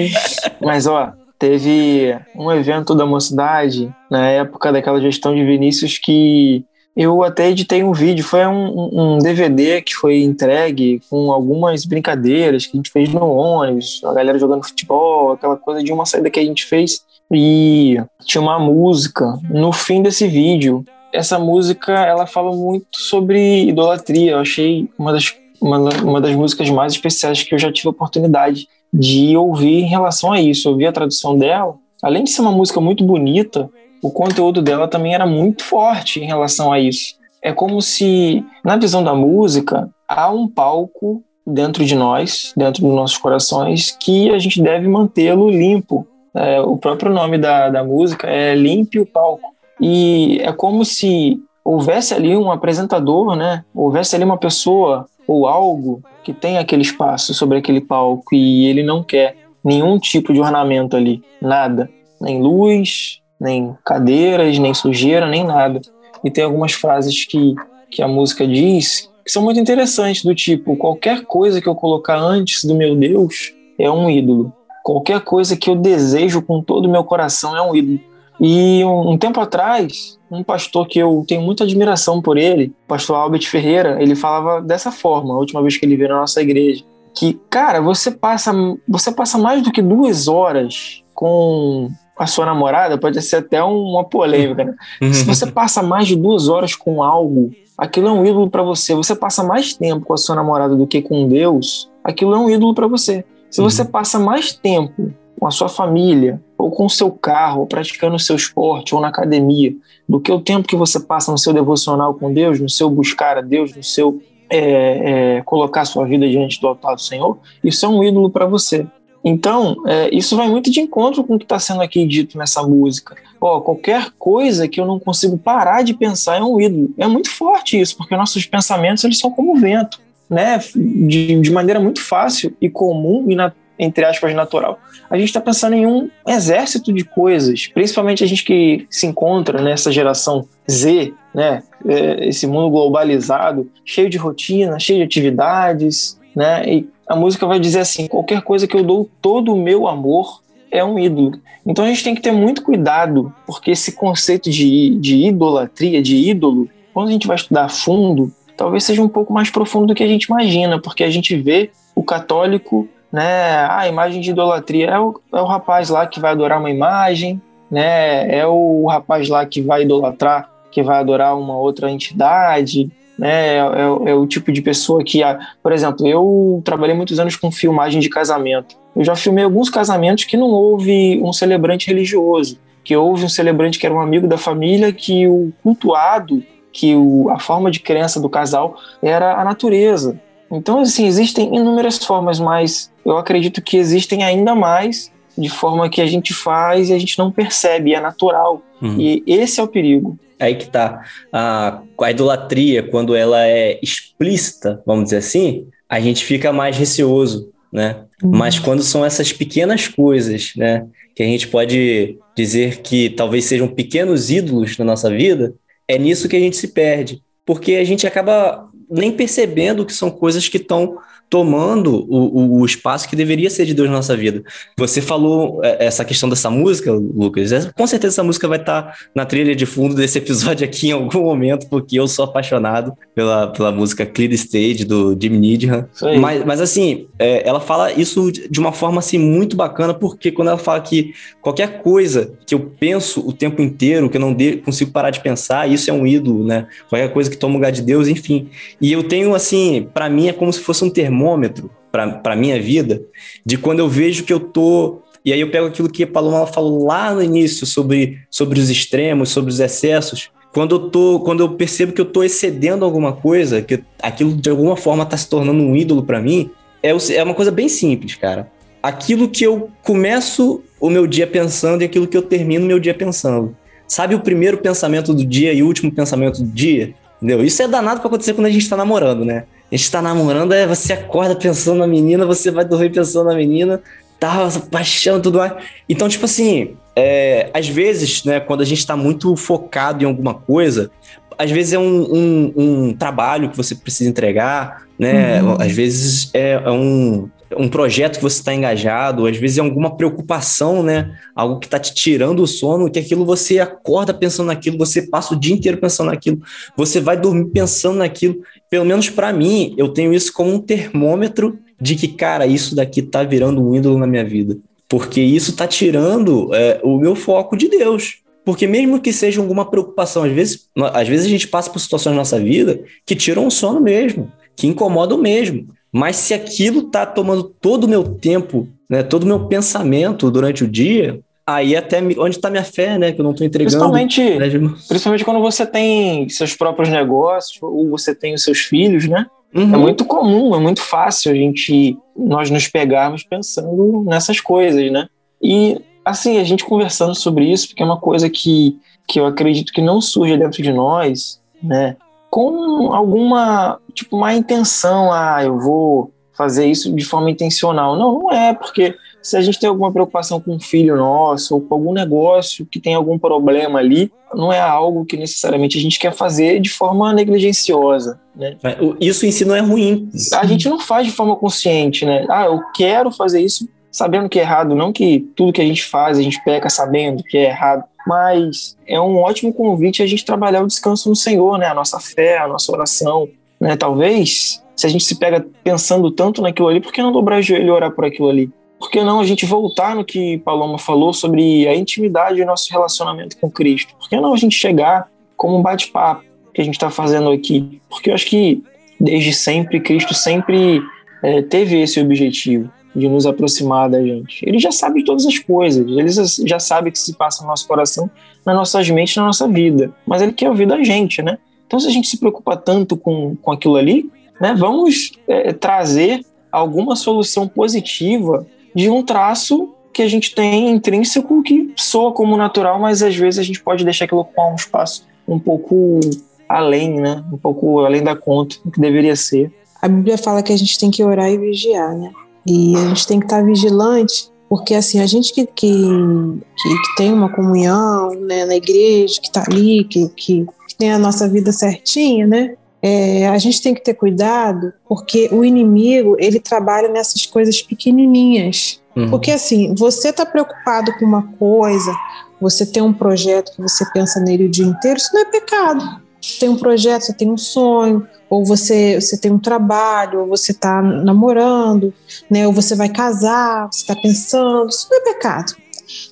Mas, ó, Teve um evento da mocidade, na época daquela gestão de Vinícius, que eu até editei um vídeo. Foi um, um, DVD que foi entregue com algumas brincadeiras que a gente fez no ônibus, a galera jogando futebol, aquela coisa de uma saída que a gente fez. E tinha uma música no fim desse vídeo. Essa música ela fala muito sobre idolatria. Eu achei uma das, uma, uma das músicas mais especiais que eu já tive a oportunidade de ouvir em relação a isso. Ouvir a tradução dela, além de ser uma música muito bonita, o conteúdo dela também era muito forte em relação a isso. É como se, na visão da música, há um palco dentro de nós, dentro dos nossos corações, que a gente deve mantê-lo limpo. É, o próprio nome da, da música é Limpe o Palco. E é como se houvesse ali um apresentador, né? Houvesse ali uma pessoa ou algo que tem aquele espaço sobre aquele palco e ele não quer nenhum tipo de ornamento ali, nada, nem luz, nem cadeiras, nem sujeira, nem nada. E tem algumas frases que, que a música diz que são muito interessantes, do tipo: qualquer coisa que eu colocar antes do meu Deus é um ídolo. Qualquer coisa que eu desejo com todo o meu coração é um ídolo. E um, um, tempo atrás, um pastor que eu tenho muita admiração por ele, o pastor Albert Ferreira, ele falava dessa forma, a última vez que ele veio na nossa igreja, que, cara, você passa, você passa mais do que duas horas com a sua namorada, pode ser até uma polêmica, né? Se você passa mais de duas horas com algo, aquilo é um ídolo para você. Você passa mais tempo com a sua namorada do que com Deus, aquilo é um ídolo para você. Se você uhum. passa mais tempo com a sua família, ou com o seu carro, ou praticando o seu esporte, ou na academia, do que o tempo que você passa no seu devocional com Deus, no seu buscar a Deus, no seu é, é, colocar sua vida diante do altar do Senhor, isso é um ídolo para você. Então, é, isso vai muito de encontro com o que está sendo aqui dito nessa música. Ó, qualquer coisa que eu não consigo parar de pensar é um ídolo. É muito forte isso, porque nossos pensamentos eles são como vento, né? De, de maneira muito fácil e comum e na, entre aspas natural. A gente está pensando em um exército de coisas, principalmente a gente que se encontra nessa geração Z, né? É, esse mundo globalizado, cheio de rotina, cheio de atividades, né? E a música vai dizer assim: qualquer coisa que eu dou todo o meu amor é um ídolo. Então a gente tem que ter muito cuidado, porque esse conceito de, de idolatria, de ídolo, quando a gente vai estudar a fundo, talvez seja um pouco mais profundo do que a gente imagina, porque a gente vê o católico, né? A imagem de idolatria é o, é o rapaz lá que vai adorar uma imagem, né? É o rapaz lá que vai idolatrar, que vai adorar uma outra entidade, né? É, é, é, o tipo de pessoa que, por exemplo, eu trabalhei muitos anos com filmagem de casamento. Eu já filmei alguns casamentos que não houve um celebrante religioso, que houve um celebrante que era um amigo da família, que o cultuado, que o, a forma de crença do casal era a natureza. Então, assim, existem inúmeras formas, mas eu acredito que existem ainda mais de forma que a gente faz e a gente não percebe, é natural. Uhum. E esse é o perigo. Aí que tá. A, a idolatria, quando ela é explícita, vamos dizer assim, a gente fica mais receoso, né? Uhum. Mas quando são essas pequenas coisas, né? Que a gente pode dizer que talvez sejam pequenos ídolos na nossa vida, é nisso que a gente se perde. Porque a gente acaba nem percebendo que são coisas que estão tomando o, o, espaço que deveria ser de Deus na nossa vida. Você falou é, essa questão dessa música, Lucas. Com certeza essa música vai estar na trilha de fundo desse episódio aqui em algum momento, porque eu sou apaixonado pela, pela música Clear Stage, do Jimmy Needham. Mas, mas assim, é, ela fala isso de uma forma assim, muito bacana, porque quando ela fala que qualquer coisa que eu penso o tempo inteiro, que eu não de, consigo parar de pensar, isso é um ídolo, né? Qualquer coisa que toma o lugar de Deus, enfim. E eu tenho, assim, para mim é como se fosse um termo termômetro para a minha vida de quando eu vejo que eu tô. E aí eu pego aquilo que a Paloma falou lá no início sobre, sobre os extremos, sobre os excessos. Quando eu, tô, quando eu percebo que eu estou excedendo alguma coisa, que aquilo de alguma forma está se tornando um ídolo para mim, é, é uma coisa bem simples, cara. Aquilo que eu começo o meu dia pensando e aquilo que eu termino o meu dia pensando. Sabe o primeiro pensamento do dia e o último pensamento do dia? Entendeu? Isso é danado para acontecer quando a gente está namorando, né? A gente tá namorando, é, você acorda pensando na menina, você vai dormir pensando na menina, tá, paixão tudo mais. Então, tipo assim, é, às vezes, né, quando a gente tá muito focado em alguma coisa, às vezes é um, um, um trabalho que você precisa entregar, né? Uhum. Às vezes é, é um, um projeto que você está engajado, às vezes é alguma preocupação, né? Algo que está te tirando o sono, que aquilo você acorda pensando naquilo, você passa o dia inteiro pensando naquilo, você vai dormir pensando naquilo. Pelo menos para mim, eu tenho isso como um termômetro de que, cara, isso daqui tá virando um ídolo na minha vida. Porque isso tá tirando é, o meu foco de Deus. Porque mesmo que seja alguma preocupação, às vezes, às vezes a gente passa por situações na nossa vida que tiram o sono mesmo, que incomodam mesmo. Mas se aquilo tá tomando todo o meu tempo, né, todo o meu pensamento durante o dia, aí até onde está minha fé, né, que eu não estou entregando. Principalmente, né, principalmente quando você tem seus próprios negócios ou você tem os seus filhos, né? Uhum. É muito comum, é muito fácil a gente nós nos pegarmos pensando nessas coisas, né? E assim, a gente conversando sobre isso, porque é uma coisa que, que eu acredito que não surge dentro de nós, né? com alguma, tipo, má intenção, ah, eu vou fazer isso de forma intencional. Não, não é, porque se a gente tem alguma preocupação com um filho nosso ou com algum negócio que tem algum problema ali, não é algo que necessariamente a gente quer fazer de forma negligenciosa, né? Isso em si não é ruim. A gente não faz de forma consciente, né? Ah, eu quero fazer isso sabendo que é errado, não que tudo que a gente faz a gente peca sabendo que é errado, mas é um ótimo convite a gente trabalhar o descanso no Senhor, né? A nossa fé, a nossa oração, né? Talvez, se a gente se pega pensando tanto naquilo ali, por que não dobrar o joelho e orar por aquilo ali? Por que não a gente voltar no que Paloma falou sobre a intimidade e nosso relacionamento com Cristo? Por que não a gente chegar como um bate-papo que a gente está fazendo aqui? Porque eu acho que desde sempre, Cristo sempre é, teve esse objetivo de nos aproximar da gente. Ele já sabe de todas as coisas, ele já sabe o que se passa no nosso coração, nas nossas mentes, na nossa vida, mas ele quer ouvir da gente, né? Então, se a gente se preocupa tanto com, com aquilo ali, né, vamos é, trazer alguma solução positiva de um traço que a gente tem intrínseco que soa como natural, mas às vezes a gente pode deixar aquilo ocupar um espaço um pouco além, né? Um pouco além da conta do que deveria ser. A Bíblia fala que a gente tem que orar e vigiar, né? E a gente tem que estar vigilante, porque assim, a gente que, que, que, que tem uma comunhão né, na igreja, que está ali, que, que, que, tem a nossa vida certinha, né? É, a gente tem que ter cuidado, porque o inimigo, ele trabalha nessas coisas pequenininhas. Uhum. Porque assim, você está preocupado com uma coisa, você tem um projeto que você pensa nele o dia inteiro, isso não é pecado. Você tem um projeto, você tem um sonho, ou você, você tem um trabalho, ou você está namorando, né, ou você vai casar, você está pensando, isso não é pecado.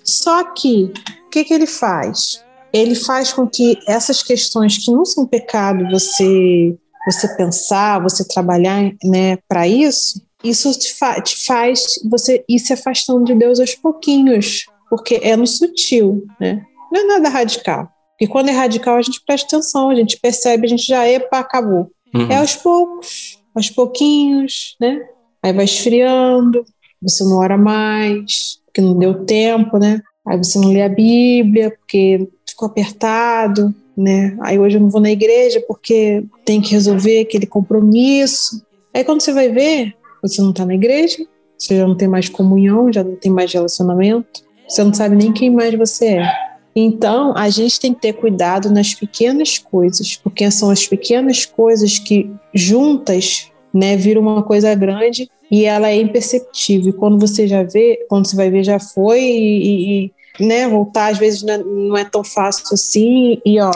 Só que, o que, que ele faz? Ele faz com que essas questões que não são pecado, você você pensar, você trabalhar né, para isso, isso te, fa te faz você ir se afastando de Deus aos pouquinhos, porque é no sutil, né? Não é nada radical. Porque quando é radical, a gente presta atenção, a gente percebe, a gente já, epa, acabou. Uhum. É aos poucos, aos pouquinhos, né? Aí vai esfriando, você não ora mais, porque não deu tempo, né? Aí você não lê a Bíblia, porque ficou apertado, né? Aí hoje eu não vou na igreja porque tem que resolver aquele compromisso. Aí quando você vai ver, você não está na igreja, você já não tem mais comunhão, já não tem mais relacionamento, você não sabe nem quem mais você é. Então, a gente tem que ter cuidado nas pequenas coisas, porque são as pequenas coisas que juntas, né, viram uma coisa grande e ela é imperceptível. E quando você já vê, quando você vai ver, já foi e, e né, voltar às vezes não é, é tão fácil assim. E ó,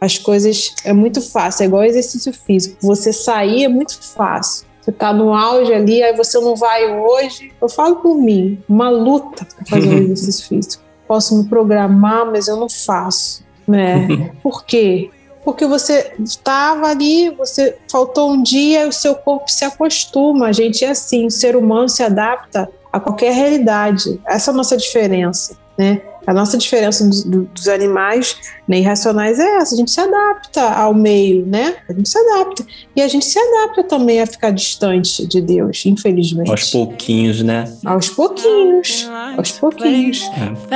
as coisas é muito fácil, é igual exercício físico. Você sair é muito fácil. Você tá no auge ali, aí você não vai hoje. Eu falo por mim, uma luta para fazer um exercício físico posso me programar, mas eu não faço, né? Por quê? Porque você estava ali, você faltou um dia, o seu corpo se acostuma. A gente é assim, o ser humano se adapta a qualquer realidade. Essa é a nossa diferença, né? A nossa diferença dos, dos animais né, irracionais é essa, a gente se adapta ao meio, né? A gente se adapta. E a gente se adapta também a ficar distante de Deus, infelizmente. Aos pouquinhos, né? Aos pouquinhos. Aos pouquinhos. É.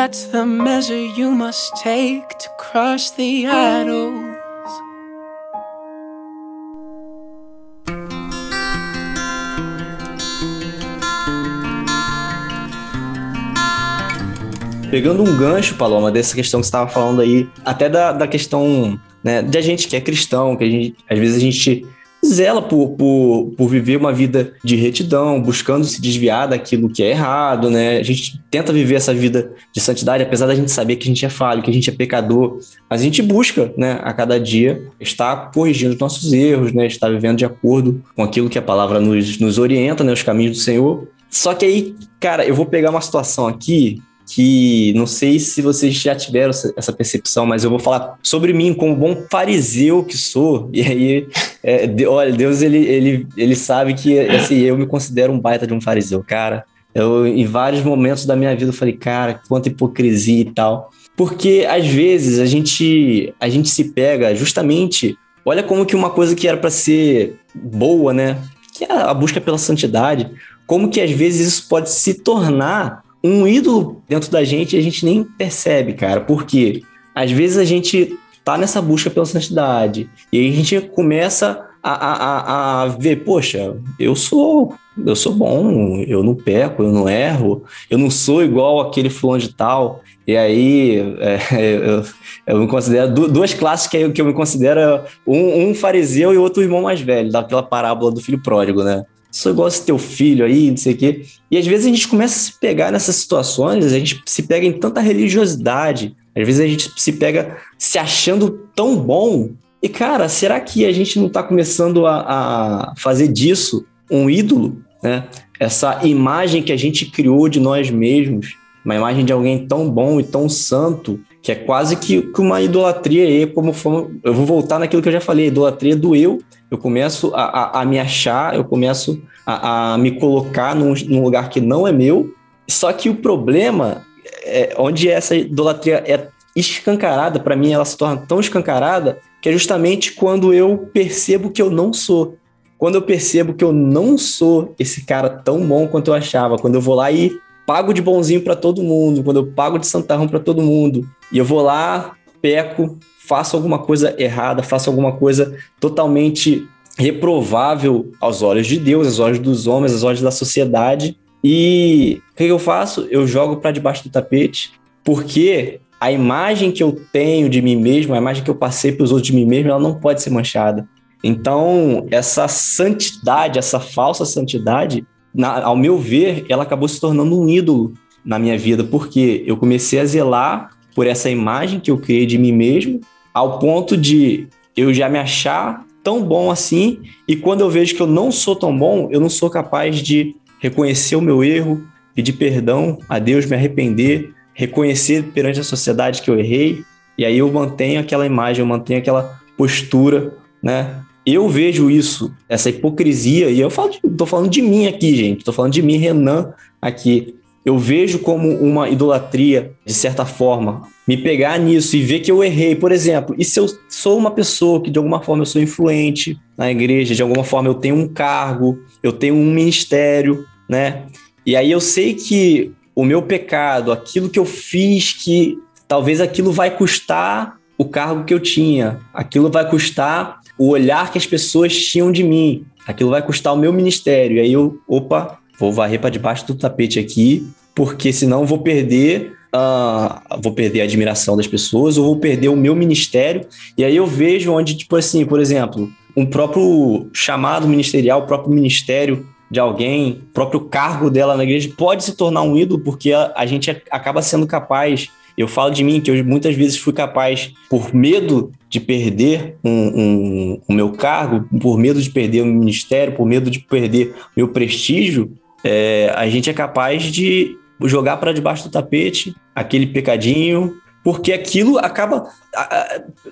Pegando um gancho, Paloma, dessa questão que você estava falando aí, até da, da questão né, de a gente que é cristão, que a gente, às vezes a gente zela por, por, por viver uma vida de retidão, buscando se desviar daquilo que é errado, né? A gente tenta viver essa vida de santidade, apesar da gente saber que a gente é falho, que a gente é pecador, mas a gente busca, né, a cada dia estar corrigindo os nossos erros, né? Estar vivendo de acordo com aquilo que a palavra nos, nos orienta, né? Os caminhos do Senhor. Só que aí, cara, eu vou pegar uma situação aqui que não sei se vocês já tiveram essa percepção, mas eu vou falar sobre mim como bom fariseu que sou. E aí, é, olha, Deus ele, ele, ele sabe que assim, eu me considero um baita de um fariseu, cara. Eu, em vários momentos da minha vida, eu falei, cara, quanta hipocrisia e tal. Porque às vezes a gente, a gente se pega justamente. Olha como que uma coisa que era para ser boa, né? Que é a busca pela santidade, como que às vezes isso pode se tornar um ídolo dentro da gente e a gente nem percebe, cara. Porque às vezes a gente tá nessa busca pela santidade e aí a gente começa a, a, a ver, poxa, eu sou eu sou bom, eu não peco, eu não erro, eu não sou igual aquele fulano de tal. E aí é, eu, eu, me considero duas classes que eu, que eu me considero um, um fariseu e outro irmão mais velho, daquela parábola do filho pródigo, né? Sou igual esse teu filho aí, não sei o quê. E às vezes a gente começa a se pegar nessas situações, a gente se pega em tanta religiosidade, às vezes a gente se pega se achando tão bom. E cara, será que a gente não está começando a, a fazer disso um ídolo, né? Essa imagem que a gente criou de nós mesmos, uma imagem de alguém tão bom e tão santo, que é quase que, que uma idolatria aí, como foi, eu vou voltar naquilo que eu já falei, idolatria do eu. Eu começo a, a, a me achar, eu começo a, a me colocar num, num, lugar que não é meu. Só que o problema é onde essa idolatria é escancarada, para mim ela se torna tão escancarada, que é justamente quando eu percebo que eu não sou. Quando eu percebo que eu não sou esse cara tão bom quanto eu achava, quando eu vou lá e pago de bonzinho para todo mundo, quando eu pago de santarrão para todo mundo, e eu vou lá, peco, faço alguma coisa errada, faço alguma coisa totalmente reprovável aos olhos de Deus, aos olhos dos homens, aos olhos da sociedade. E o que eu faço? Eu jogo para debaixo do tapete, porque a imagem que eu tenho de mim mesmo, a imagem que eu passei para os outros de mim mesmo, ela não pode ser manchada. Então, essa santidade, essa falsa santidade, na, ao meu ver, ela acabou se tornando um ídolo na minha vida, porque eu comecei a zelar por essa imagem que eu criei de mim mesmo, ao ponto de eu já me achar tão bom assim, e quando eu vejo que eu não sou tão bom, eu não sou capaz de reconhecer o meu erro, pedir perdão a Deus, me arrepender, reconhecer perante a sociedade que eu errei, e aí eu mantenho aquela imagem, eu mantenho aquela postura, né? Eu vejo isso, essa hipocrisia, e eu falo tô falando de mim aqui, gente, tô falando de mim, Renan, aqui. Eu vejo como uma idolatria, de certa forma, me pegar nisso e ver que eu errei, por exemplo. E se eu sou uma pessoa que de alguma forma eu sou influente na igreja, de alguma forma eu tenho um cargo, eu tenho um ministério, né? E aí eu sei que o meu pecado, aquilo que eu fiz, que talvez aquilo vai custar o cargo que eu tinha, aquilo vai custar o olhar que as pessoas tinham de mim. Aquilo vai custar o meu ministério. E aí eu, opa, vou varrer para debaixo do tapete aqui, porque senão vou perder Uh, vou perder a admiração das pessoas ou vou perder o meu ministério. E aí eu vejo onde, tipo assim, por exemplo, um próprio chamado ministerial, o próprio ministério de alguém, o próprio cargo dela na igreja pode se tornar um ídolo porque a, a gente acaba sendo capaz eu falo de mim que eu muitas vezes fui capaz, por medo de perder um, um, o meu cargo, por medo de perder o ministério, por medo de perder meu prestígio, é, a gente é capaz de jogar para debaixo do tapete aquele pecadinho, porque aquilo acaba.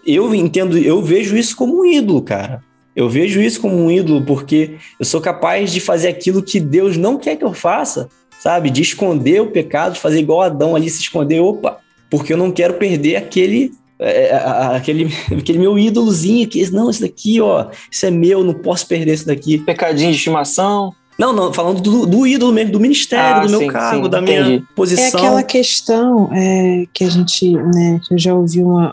Eu entendo, eu vejo isso como um ídolo, cara. Eu vejo isso como um ídolo porque eu sou capaz de fazer aquilo que Deus não quer que eu faça, sabe? De esconder o pecado, de fazer igual Adão ali se esconder. Opa, porque eu não quero perder aquele é, é aquele, aquele meu ídolozinho que não, esse daqui, ó, isso é meu, não posso perder esse daqui. Pecadinho de estimação. Não, não, falando do, do ídolo mesmo, do ministério, ah, do meu sim, cargo, sim, da entendi. minha posição. É aquela questão é, que a gente, né, que eu já ouvi uma,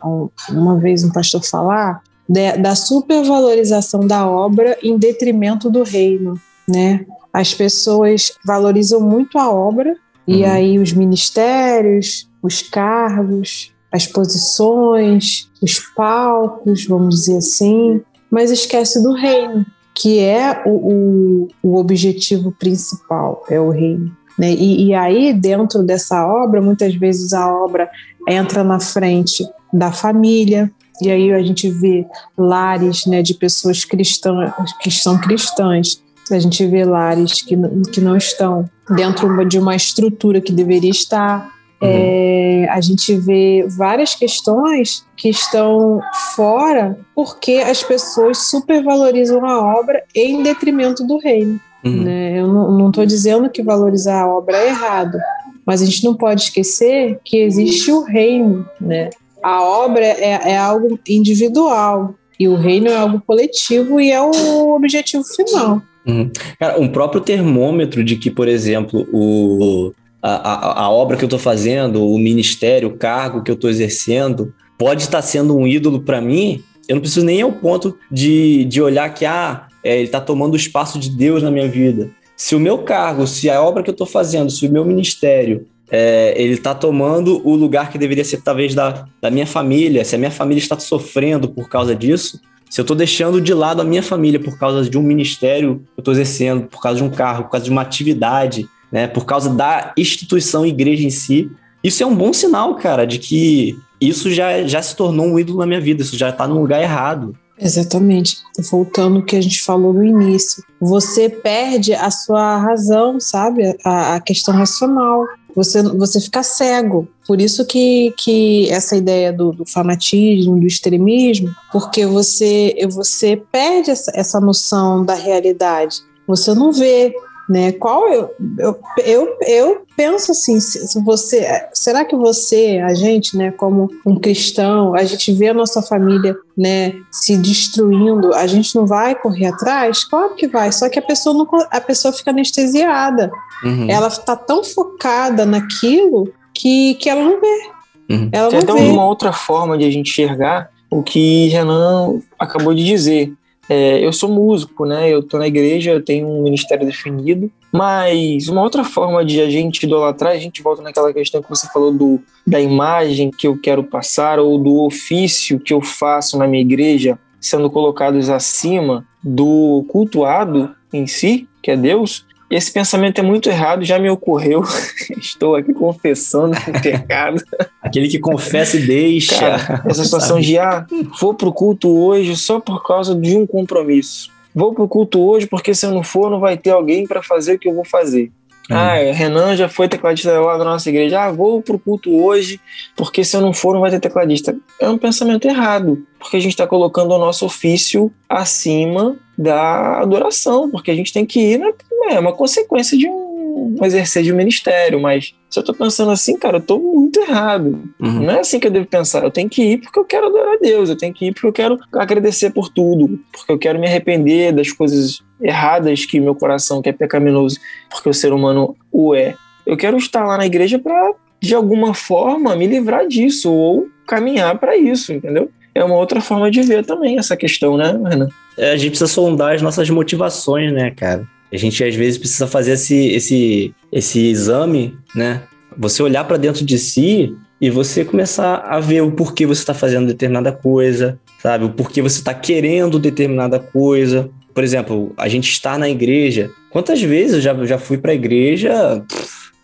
uma vez um pastor falar, de, da supervalorização da obra em detrimento do reino, né? As pessoas valorizam muito a obra, uhum. e aí os ministérios, os cargos, as posições, os palcos, vamos dizer assim, mas esquece do reino, que é o, o, o objetivo principal, é o reino. Né? E, e aí, dentro dessa obra, muitas vezes a obra entra na frente da família, e aí a gente vê lares né, de pessoas cristãs que são cristãs, a gente vê lares que, que não estão dentro de uma estrutura que deveria estar. É, a gente vê várias questões que estão fora porque as pessoas supervalorizam a obra em detrimento do reino. Uhum. Né? Eu não estou dizendo que valorizar a obra é errado, mas a gente não pode esquecer que existe o reino. Né? A obra é, é algo individual e o reino é algo coletivo e é o objetivo final. Uhum. Cara, um próprio termômetro de que, por exemplo, o, a, a, a obra que eu estou fazendo, o ministério, o cargo que eu estou exercendo, pode estar sendo um ídolo para mim, eu não preciso nem ao ponto de, de olhar que ah, é, ele está tomando o espaço de Deus na minha vida. Se o meu cargo, se a obra que eu estou fazendo, se o meu ministério, é, ele está tomando o lugar que deveria ser talvez da, da minha família, se a minha família está sofrendo por causa disso, se eu estou deixando de lado a minha família por causa de um ministério que eu estou exercendo, por causa de um carro, por causa de uma atividade, né, por causa da instituição igreja em si, isso é um bom sinal, cara, de que isso já, já se tornou um ídolo na minha vida, isso já está no lugar errado. Exatamente. Voltando ao que a gente falou no início. Você perde a sua razão, sabe? A, a questão racional. Você, você fica cego. Por isso que, que essa ideia do, do fanatismo, do extremismo, porque você, você perde essa, essa noção da realidade. Você não vê né? Qual eu, eu, eu, eu penso assim, se você, será que você, a gente, né, como um cristão, a gente vê a nossa família, né, se destruindo, a gente não vai correr atrás? Claro que vai, só que a pessoa não, a pessoa fica anestesiada. Uhum. Ela está tão focada naquilo que, que ela não vê. Uhum. Ela Tem até vê. uma outra forma de a gente enxergar o que Renan acabou de dizer. É, eu sou músico, né? Eu tô na igreja, eu tenho um ministério definido, mas uma outra forma de a gente idolatrar, a gente volta naquela questão que você falou do, da imagem que eu quero passar ou do ofício que eu faço na minha igreja, sendo colocados acima do cultuado em si, que é Deus. Esse pensamento é muito errado, já me ocorreu. Estou aqui confessando o pecado. Aquele que confessa e deixa. Cara, essa situação de, ah, vou pro culto hoje só por causa de um compromisso. Vou pro culto hoje porque se eu não for, não vai ter alguém para fazer o que eu vou fazer. Hum. Ah, Renan já foi tecladista lá da nossa igreja. Ah, vou pro culto hoje, porque se eu não for, não vai ter tecladista. É um pensamento errado, porque a gente está colocando o nosso ofício acima da adoração, porque a gente tem que ir, né? É uma consequência de um, um exercer de um ministério, mas se eu tô pensando assim, cara, eu tô muito errado. Uhum. Não é assim que eu devo pensar. Eu tenho que ir porque eu quero adorar a Deus, eu tenho que ir porque eu quero agradecer por tudo, porque eu quero me arrepender das coisas erradas que meu coração, que é pecaminoso, porque o ser humano o é. Eu quero estar lá na igreja para, de alguma forma, me livrar disso ou caminhar para isso, entendeu? É uma outra forma de ver também essa questão, né, Renan? É, a gente precisa sondar as nossas motivações, né, cara? A gente às vezes precisa fazer esse, esse, esse exame, né? Você olhar para dentro de si e você começar a ver o porquê você está fazendo determinada coisa, sabe? O porquê você está querendo determinada coisa. Por exemplo, a gente está na igreja. Quantas vezes eu já, já fui para a igreja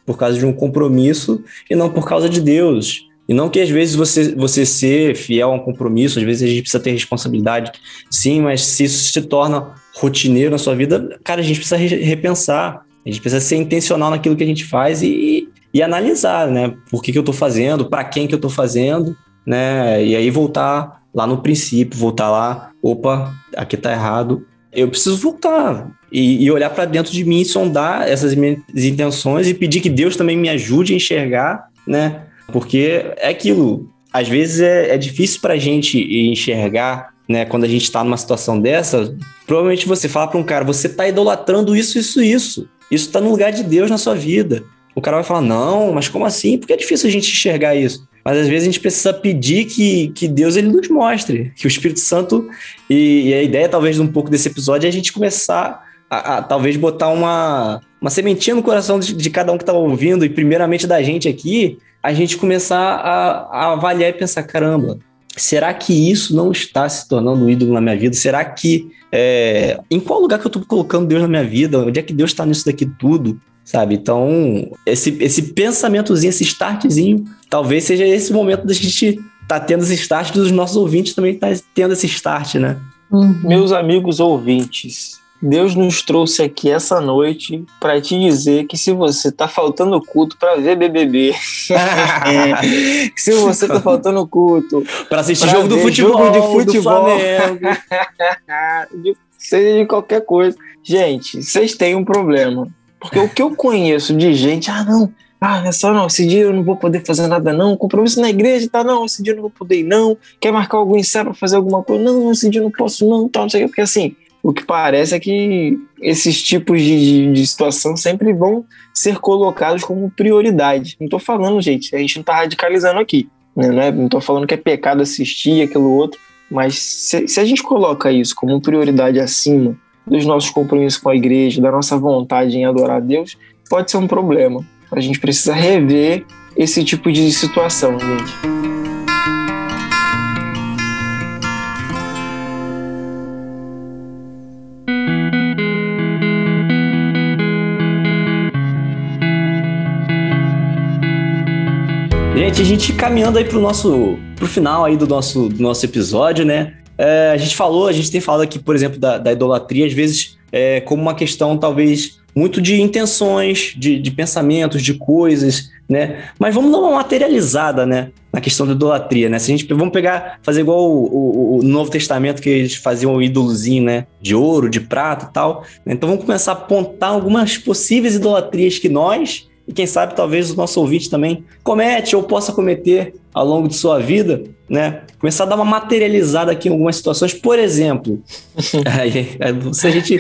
por causa de um compromisso e não por causa de Deus? E não que às vezes você, você ser fiel a um compromisso, às vezes a gente precisa ter responsabilidade, sim, mas se isso se torna rotineiro na sua vida, cara, a gente precisa re repensar. A gente precisa ser intencional naquilo que a gente faz e, e analisar, né? Por que, que eu estou fazendo, para quem que eu estou fazendo, né? E aí voltar lá no princípio, voltar lá, opa, aqui está errado. Eu preciso voltar e, e olhar para dentro de mim, sondar essas minhas intenções e pedir que Deus também me ajude a enxergar, né? Porque é aquilo. Às vezes é, é difícil para a gente enxergar né, quando a gente está numa situação dessa, provavelmente você fala para um cara, você está idolatrando isso, isso, isso. Isso está no lugar de Deus na sua vida. O cara vai falar, não, mas como assim? Porque é difícil a gente enxergar isso. Mas às vezes a gente precisa pedir que, que Deus ele nos mostre, que o Espírito Santo. E, e a ideia, talvez, um pouco desse episódio é a gente começar a, a talvez botar uma, uma sementinha no coração de, de cada um que está ouvindo, e primeiramente da gente aqui, a gente começar a, a avaliar e pensar: caramba, será que isso não está se tornando um ídolo na minha vida? Será que é, em qual lugar que eu estou colocando Deus na minha vida? Onde é que Deus está nisso daqui tudo? Sabe? Então, esse, esse pensamentozinho, esse startzinho, talvez seja esse momento da gente tá tendo esse start dos nossos ouvintes também tá tendo esse start, né? Uhum. Meus amigos ouvintes, Deus nos trouxe aqui essa noite para te dizer que se você tá faltando culto para ver BBB, se você tá faltando culto para assistir jogo do futebol, jogo de futebol, seja de qualquer coisa, gente, vocês têm um problema. Porque o que eu conheço de gente, ah, não, ah, é só não, esse dia eu não vou poder fazer nada não, compromisso na igreja, tá, não, esse dia eu não vou poder não, quer marcar algum ensaio para fazer alguma coisa, não, esse dia eu não posso não, tal, não sei o que, porque assim, o que parece é que esses tipos de, de situação sempre vão ser colocados como prioridade. Não estou falando, gente, a gente não está radicalizando aqui. Né? Não, é, não tô falando que é pecado assistir aquilo outro, mas se, se a gente coloca isso como prioridade acima dos nossos compromissos com a igreja, da nossa vontade em adorar a Deus, pode ser um problema. A gente precisa rever esse tipo de situação, gente. Gente, a gente caminhando aí pro nosso pro final aí do nosso do nosso episódio, né? É, a gente falou, a gente tem falado aqui, por exemplo, da, da idolatria, às vezes é, como uma questão talvez muito de intenções, de, de pensamentos, de coisas, né? Mas vamos dar uma materializada, né? Na questão da idolatria, né? Se a gente vamos pegar, fazer igual o, o, o Novo Testamento que eles faziam o ídolozinho, né? De ouro, de prata e tal. Então vamos começar a apontar algumas possíveis idolatrias que nós e quem sabe talvez o nosso ouvinte também comete ou possa cometer ao longo de sua vida, né? Começar a dar uma materializada aqui em algumas situações, por exemplo, aí, se a gente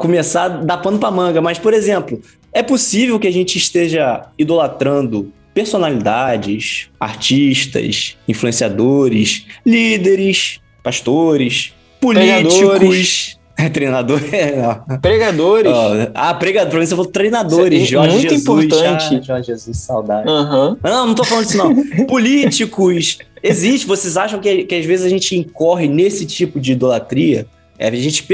começar a dar pano para manga, mas por exemplo, é possível que a gente esteja idolatrando personalidades, artistas, influenciadores, líderes, pastores, políticos, é treinador? É. Pregadores. Oh, ah, pregadores, você falou treinadores. É Jorge muito Jesus. importante. Ah, Jorge Jesus, saudade. Uhum. Não, não tô falando disso, não. Políticos. Existe, vocês acham que, que às vezes a gente incorre nesse tipo de idolatria? É, a gente.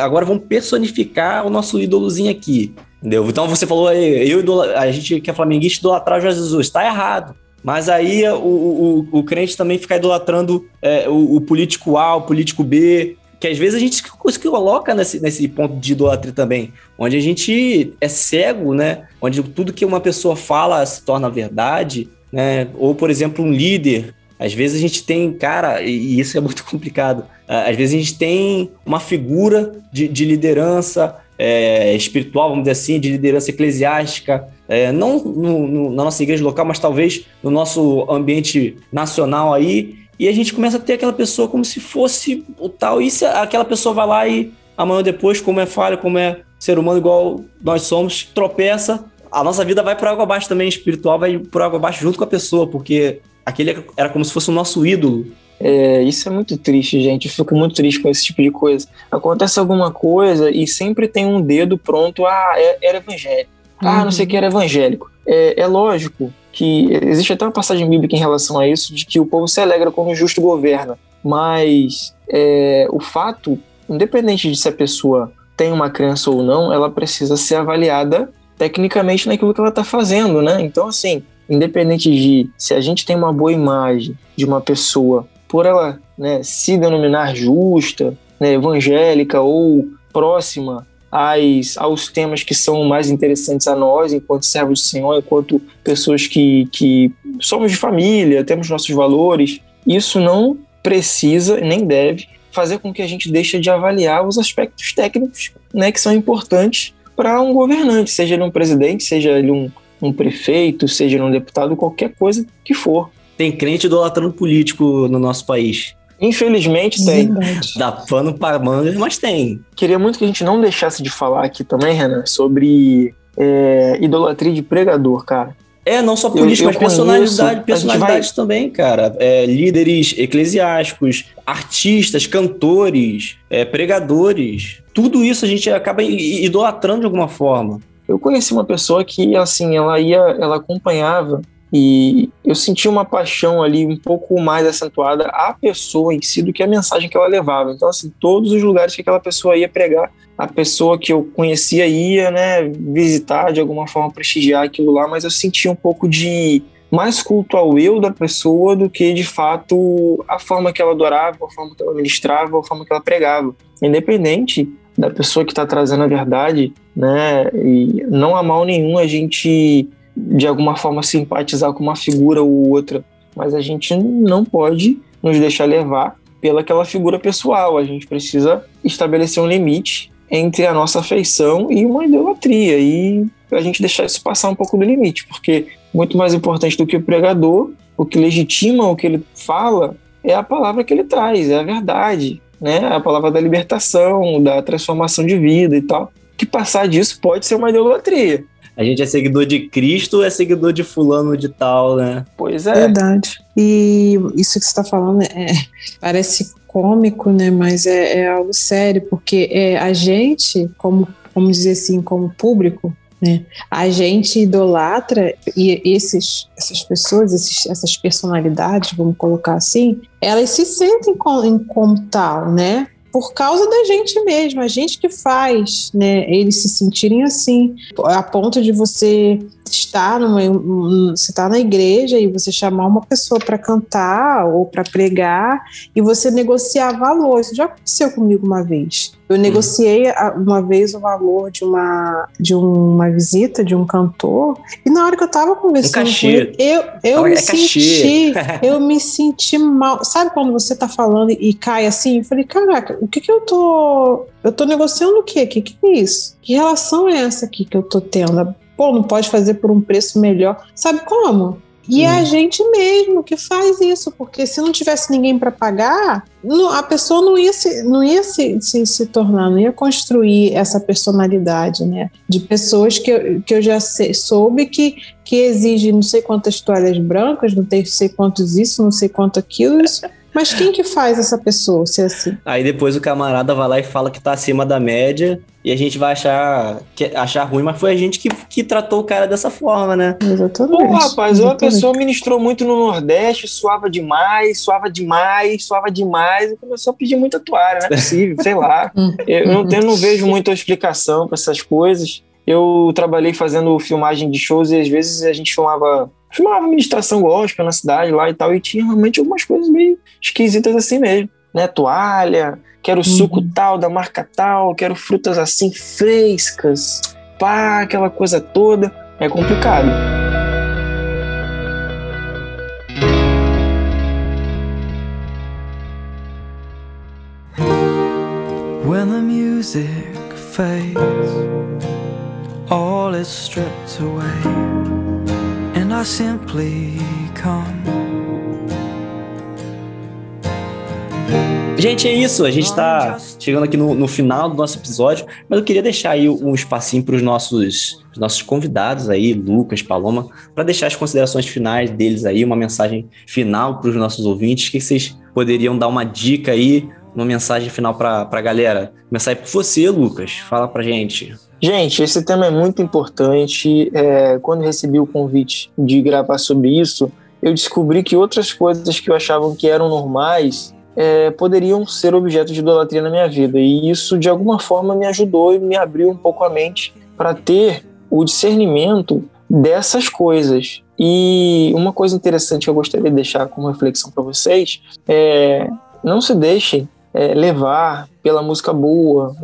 Agora vamos personificar o nosso ídolozinho aqui. Entendeu? Então você falou, eu idola... a gente que é flamenguista idolatrar Jorge Jesus. Tá errado. Mas aí o, o, o crente também fica idolatrando é, o, o político A, o político B, que às vezes a gente se coloca nesse, nesse ponto de idolatria também, onde a gente é cego, né? Onde tudo que uma pessoa fala se torna verdade, né? Ou, por exemplo, um líder. Às vezes a gente tem, cara, e isso é muito complicado. Às vezes a gente tem uma figura de, de liderança é, espiritual, vamos dizer assim, de liderança eclesiástica, é, não no, no, na nossa igreja local, mas talvez no nosso ambiente nacional aí, e a gente começa a ter aquela pessoa como se fosse o tal. E se aquela pessoa vai lá e amanhã depois, como é falha, como é ser humano igual nós somos, tropeça, a nossa vida vai por água abaixo também, espiritual vai por água abaixo junto com a pessoa, porque aquele era como se fosse o nosso ídolo. É, isso é muito triste, gente. Eu fico muito triste com esse tipo de coisa. Acontece alguma coisa e sempre tem um dedo pronto. Ah, é, era evangélico. Ah, não sei o que era evangélico. É, é lógico que existe até uma passagem bíblica em relação a isso, de que o povo se alegra quando o justo governa. Mas é, o fato, independente de se a pessoa tem uma crença ou não, ela precisa ser avaliada tecnicamente naquilo que ela está fazendo, né? Então, assim, independente de se a gente tem uma boa imagem de uma pessoa, por ela né, se denominar justa, né, evangélica ou próxima aos temas que são mais interessantes a nós, enquanto servos do Senhor, enquanto pessoas que, que somos de família, temos nossos valores. Isso não precisa nem deve fazer com que a gente deixe de avaliar os aspectos técnicos né, que são importantes para um governante, seja ele um presidente, seja ele um, um prefeito, seja ele um deputado, qualquer coisa que for. Tem crente idolatrando político no nosso país. Infelizmente tem. Verdade. Dá pano para manga, mas tem. Queria muito que a gente não deixasse de falar aqui também, Renan, sobre é, idolatria de pregador, cara. É, não só político, eu mas personalidade, personalidades gente também, cara. É, líderes eclesiásticos, artistas, cantores, é, pregadores. Tudo isso a gente acaba idolatrando de alguma forma. Eu conheci uma pessoa que, assim, ela ia, ela acompanhava e eu senti uma paixão ali um pouco mais acentuada à pessoa em si do que a mensagem que ela levava. Então, assim, todos os lugares que aquela pessoa ia pregar, a pessoa que eu conhecia ia, né, visitar de alguma forma, prestigiar aquilo lá, mas eu sentia um pouco de mais culto ao eu da pessoa do que, de fato, a forma que ela adorava, a forma que ela ministrava, a forma que ela pregava. Independente da pessoa que está trazendo a verdade, né, e não há mal nenhum a gente de alguma forma simpatizar com uma figura ou outra, mas a gente não pode nos deixar levar pelaquela figura pessoal. A gente precisa estabelecer um limite entre a nossa afeição e uma idolatria e a gente deixar isso passar um pouco do limite, porque muito mais importante do que o pregador, o que legitima o que ele fala é a palavra que ele traz, é a verdade, né? A palavra da libertação, da transformação de vida e tal. Que passar disso pode ser uma idolatria. A gente é seguidor de Cristo ou é seguidor de fulano de tal, né? Pois é. Verdade. E isso que você está falando é, parece cômico, né? Mas é, é algo sério, porque é, a gente, como, vamos dizer assim, como público, né? A gente idolatra e esses, essas pessoas, esses, essas personalidades, vamos colocar assim, elas se sentem com- em como tal, né? Por causa da gente mesmo, a gente que faz, né? Eles se sentirem assim, a ponto de você está numa, você está na igreja e você chamar uma pessoa para cantar ou para pregar e você negociar valor. Isso já aconteceu comigo uma vez. Eu uhum. negociei uma vez o valor de uma, de uma visita de um cantor e na hora que eu estava conversando um com ele, eu, eu me é senti, eu me senti mal. Sabe quando você está falando e cai assim? Eu falei, caraca, o que que eu tô, eu tô negociando o quê? O que que é isso? Que relação é essa aqui que eu tô tendo? Pô, não pode fazer por um preço melhor. Sabe como? E é a gente mesmo que faz isso, porque se não tivesse ninguém para pagar, não, a pessoa não ia, se, não ia se, se, se, tornar, não ia construir essa personalidade, né? De pessoas que eu, que eu já sei, soube que, que exige não sei quantas toalhas brancas, não sei quantos isso, não sei quanto aquilo. Isso, mas quem que faz essa pessoa ser assim? Aí depois o camarada vai lá e fala que tá acima da média e a gente vai achar, que, achar ruim, mas foi a gente que, que tratou o cara dessa forma, né? Exatamente. Pô, rapaz, uma pessoa ministrou muito no Nordeste, suava demais, suava demais, suava demais, e começou a pedir muita toalha, não é possível, sei lá. Hum. Eu não, tenho, não vejo muita explicação para essas coisas. Eu trabalhei fazendo filmagem de shows e às vezes a gente filmava filmava administração gospel na cidade lá e tal, e tinha realmente algumas coisas meio esquisitas assim mesmo, né? Toalha, quero uhum. suco tal, da marca tal, quero frutas assim frescas, pá, aquela coisa toda. É complicado. When the music fades, all is stripped away. I simply come. Gente, é isso. A gente está chegando aqui no, no, final do nosso episódio, mas eu queria deixar aí um espacinho para os nossos, nossos convidados aí, Lucas, Paloma, para deixar as considerações finais deles aí, uma mensagem final para os nossos ouvintes. que vocês poderiam dar uma dica aí, uma mensagem final para a galera? Começar aí por você, Lucas. Fala para gente. Gente, esse tema é muito importante. É, quando recebi o convite de gravar sobre isso, eu descobri que outras coisas que eu achava que eram normais é, poderiam ser objeto de idolatria na minha vida. E isso, de alguma forma, me ajudou e me abriu um pouco a mente para ter o discernimento dessas coisas. E uma coisa interessante que eu gostaria de deixar como reflexão para vocês é não se deixem é, levar pela música boa,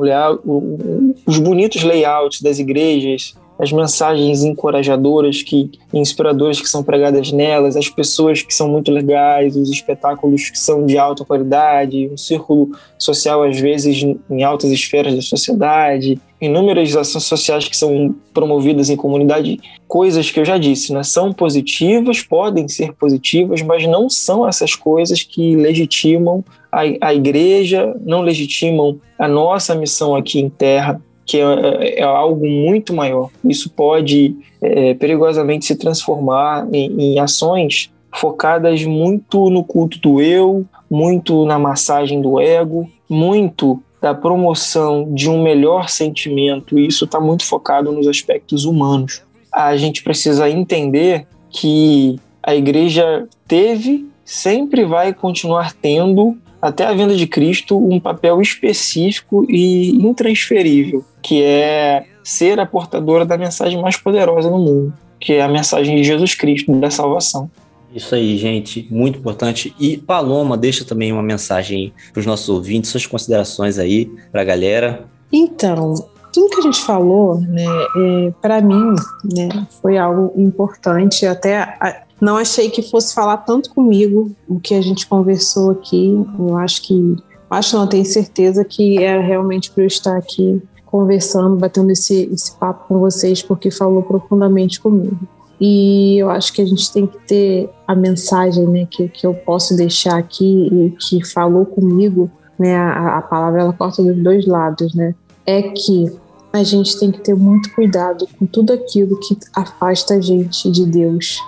os bonitos layouts das igrejas, as mensagens encorajadoras, que inspiradoras que são pregadas nelas, as pessoas que são muito legais, os espetáculos que são de alta qualidade, um círculo social às vezes em altas esferas da sociedade, inúmeras ações sociais que são promovidas em comunidade, coisas que eu já disse, né, são positivas, podem ser positivas, mas não são essas coisas que legitimam a, a igreja, não legitimam a nossa missão aqui em terra, que é, é algo muito maior. Isso pode é, perigosamente se transformar em, em ações focadas muito no culto do eu, muito na massagem do ego, muito da promoção de um melhor sentimento, e isso está muito focado nos aspectos humanos. A gente precisa entender que a igreja teve, sempre vai continuar tendo até a vinda de Cristo, um papel específico e intransferível, que é ser a portadora da mensagem mais poderosa no mundo, que é a mensagem de Jesus Cristo, da salvação. Isso aí, gente, muito importante. E Paloma, deixa também uma mensagem para os nossos ouvintes, suas considerações aí para a galera. Então, tudo que a gente falou, né, é, para mim, né, foi algo importante. Até não achei que fosse falar tanto comigo o que a gente conversou aqui. Eu acho que, acho não, tenho certeza que é realmente para eu estar aqui conversando, batendo esse, esse papo com vocês, porque falou profundamente comigo. E eu acho que a gente tem que ter a mensagem né, que, que eu posso deixar aqui e que falou comigo, né, a, a palavra ela corta dos dois lados, né? É que a gente tem que ter muito cuidado com tudo aquilo que afasta a gente de Deus,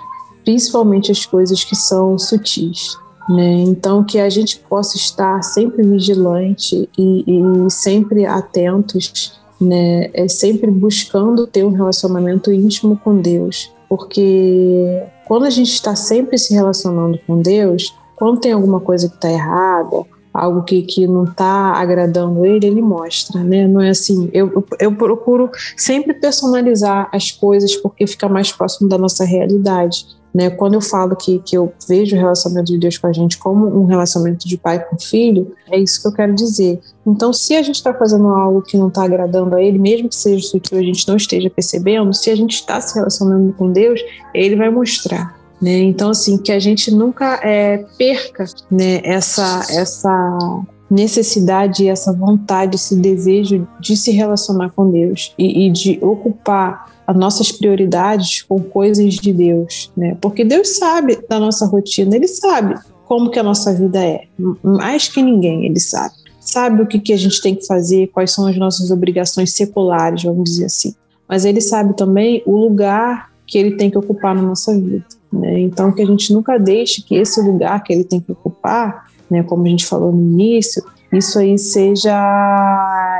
principalmente as coisas que são sutis. Né? Então, que a gente possa estar sempre vigilante e, e sempre atentos, né? é sempre buscando ter um relacionamento íntimo com Deus, porque quando a gente está sempre se relacionando com Deus, quando tem alguma coisa que está errada, algo que, que não está agradando ele, ele mostra, né? Não é assim. Eu, eu procuro sempre personalizar as coisas porque fica mais próximo da nossa realidade. Né? Quando eu falo que, que eu vejo o relacionamento de Deus com a gente como um relacionamento de pai com filho, é isso que eu quero dizer. Então, se a gente está fazendo algo que não está agradando a Ele, mesmo que seja sutil a gente não esteja percebendo, se a gente está se relacionando com Deus, Ele vai mostrar. Né? Então, assim, que a gente nunca é, perca né, essa, essa necessidade, essa vontade, esse desejo de se relacionar com Deus e, e de ocupar as nossas prioridades com coisas de Deus, né? Porque Deus sabe da nossa rotina, Ele sabe como que a nossa vida é, mais que ninguém Ele sabe. Sabe o que, que a gente tem que fazer, quais são as nossas obrigações seculares, vamos dizer assim. Mas Ele sabe também o lugar que Ele tem que ocupar na nossa vida. Né? Então, que a gente nunca deixe que esse lugar que Ele tem que ocupar, né, como a gente falou no início, isso aí seja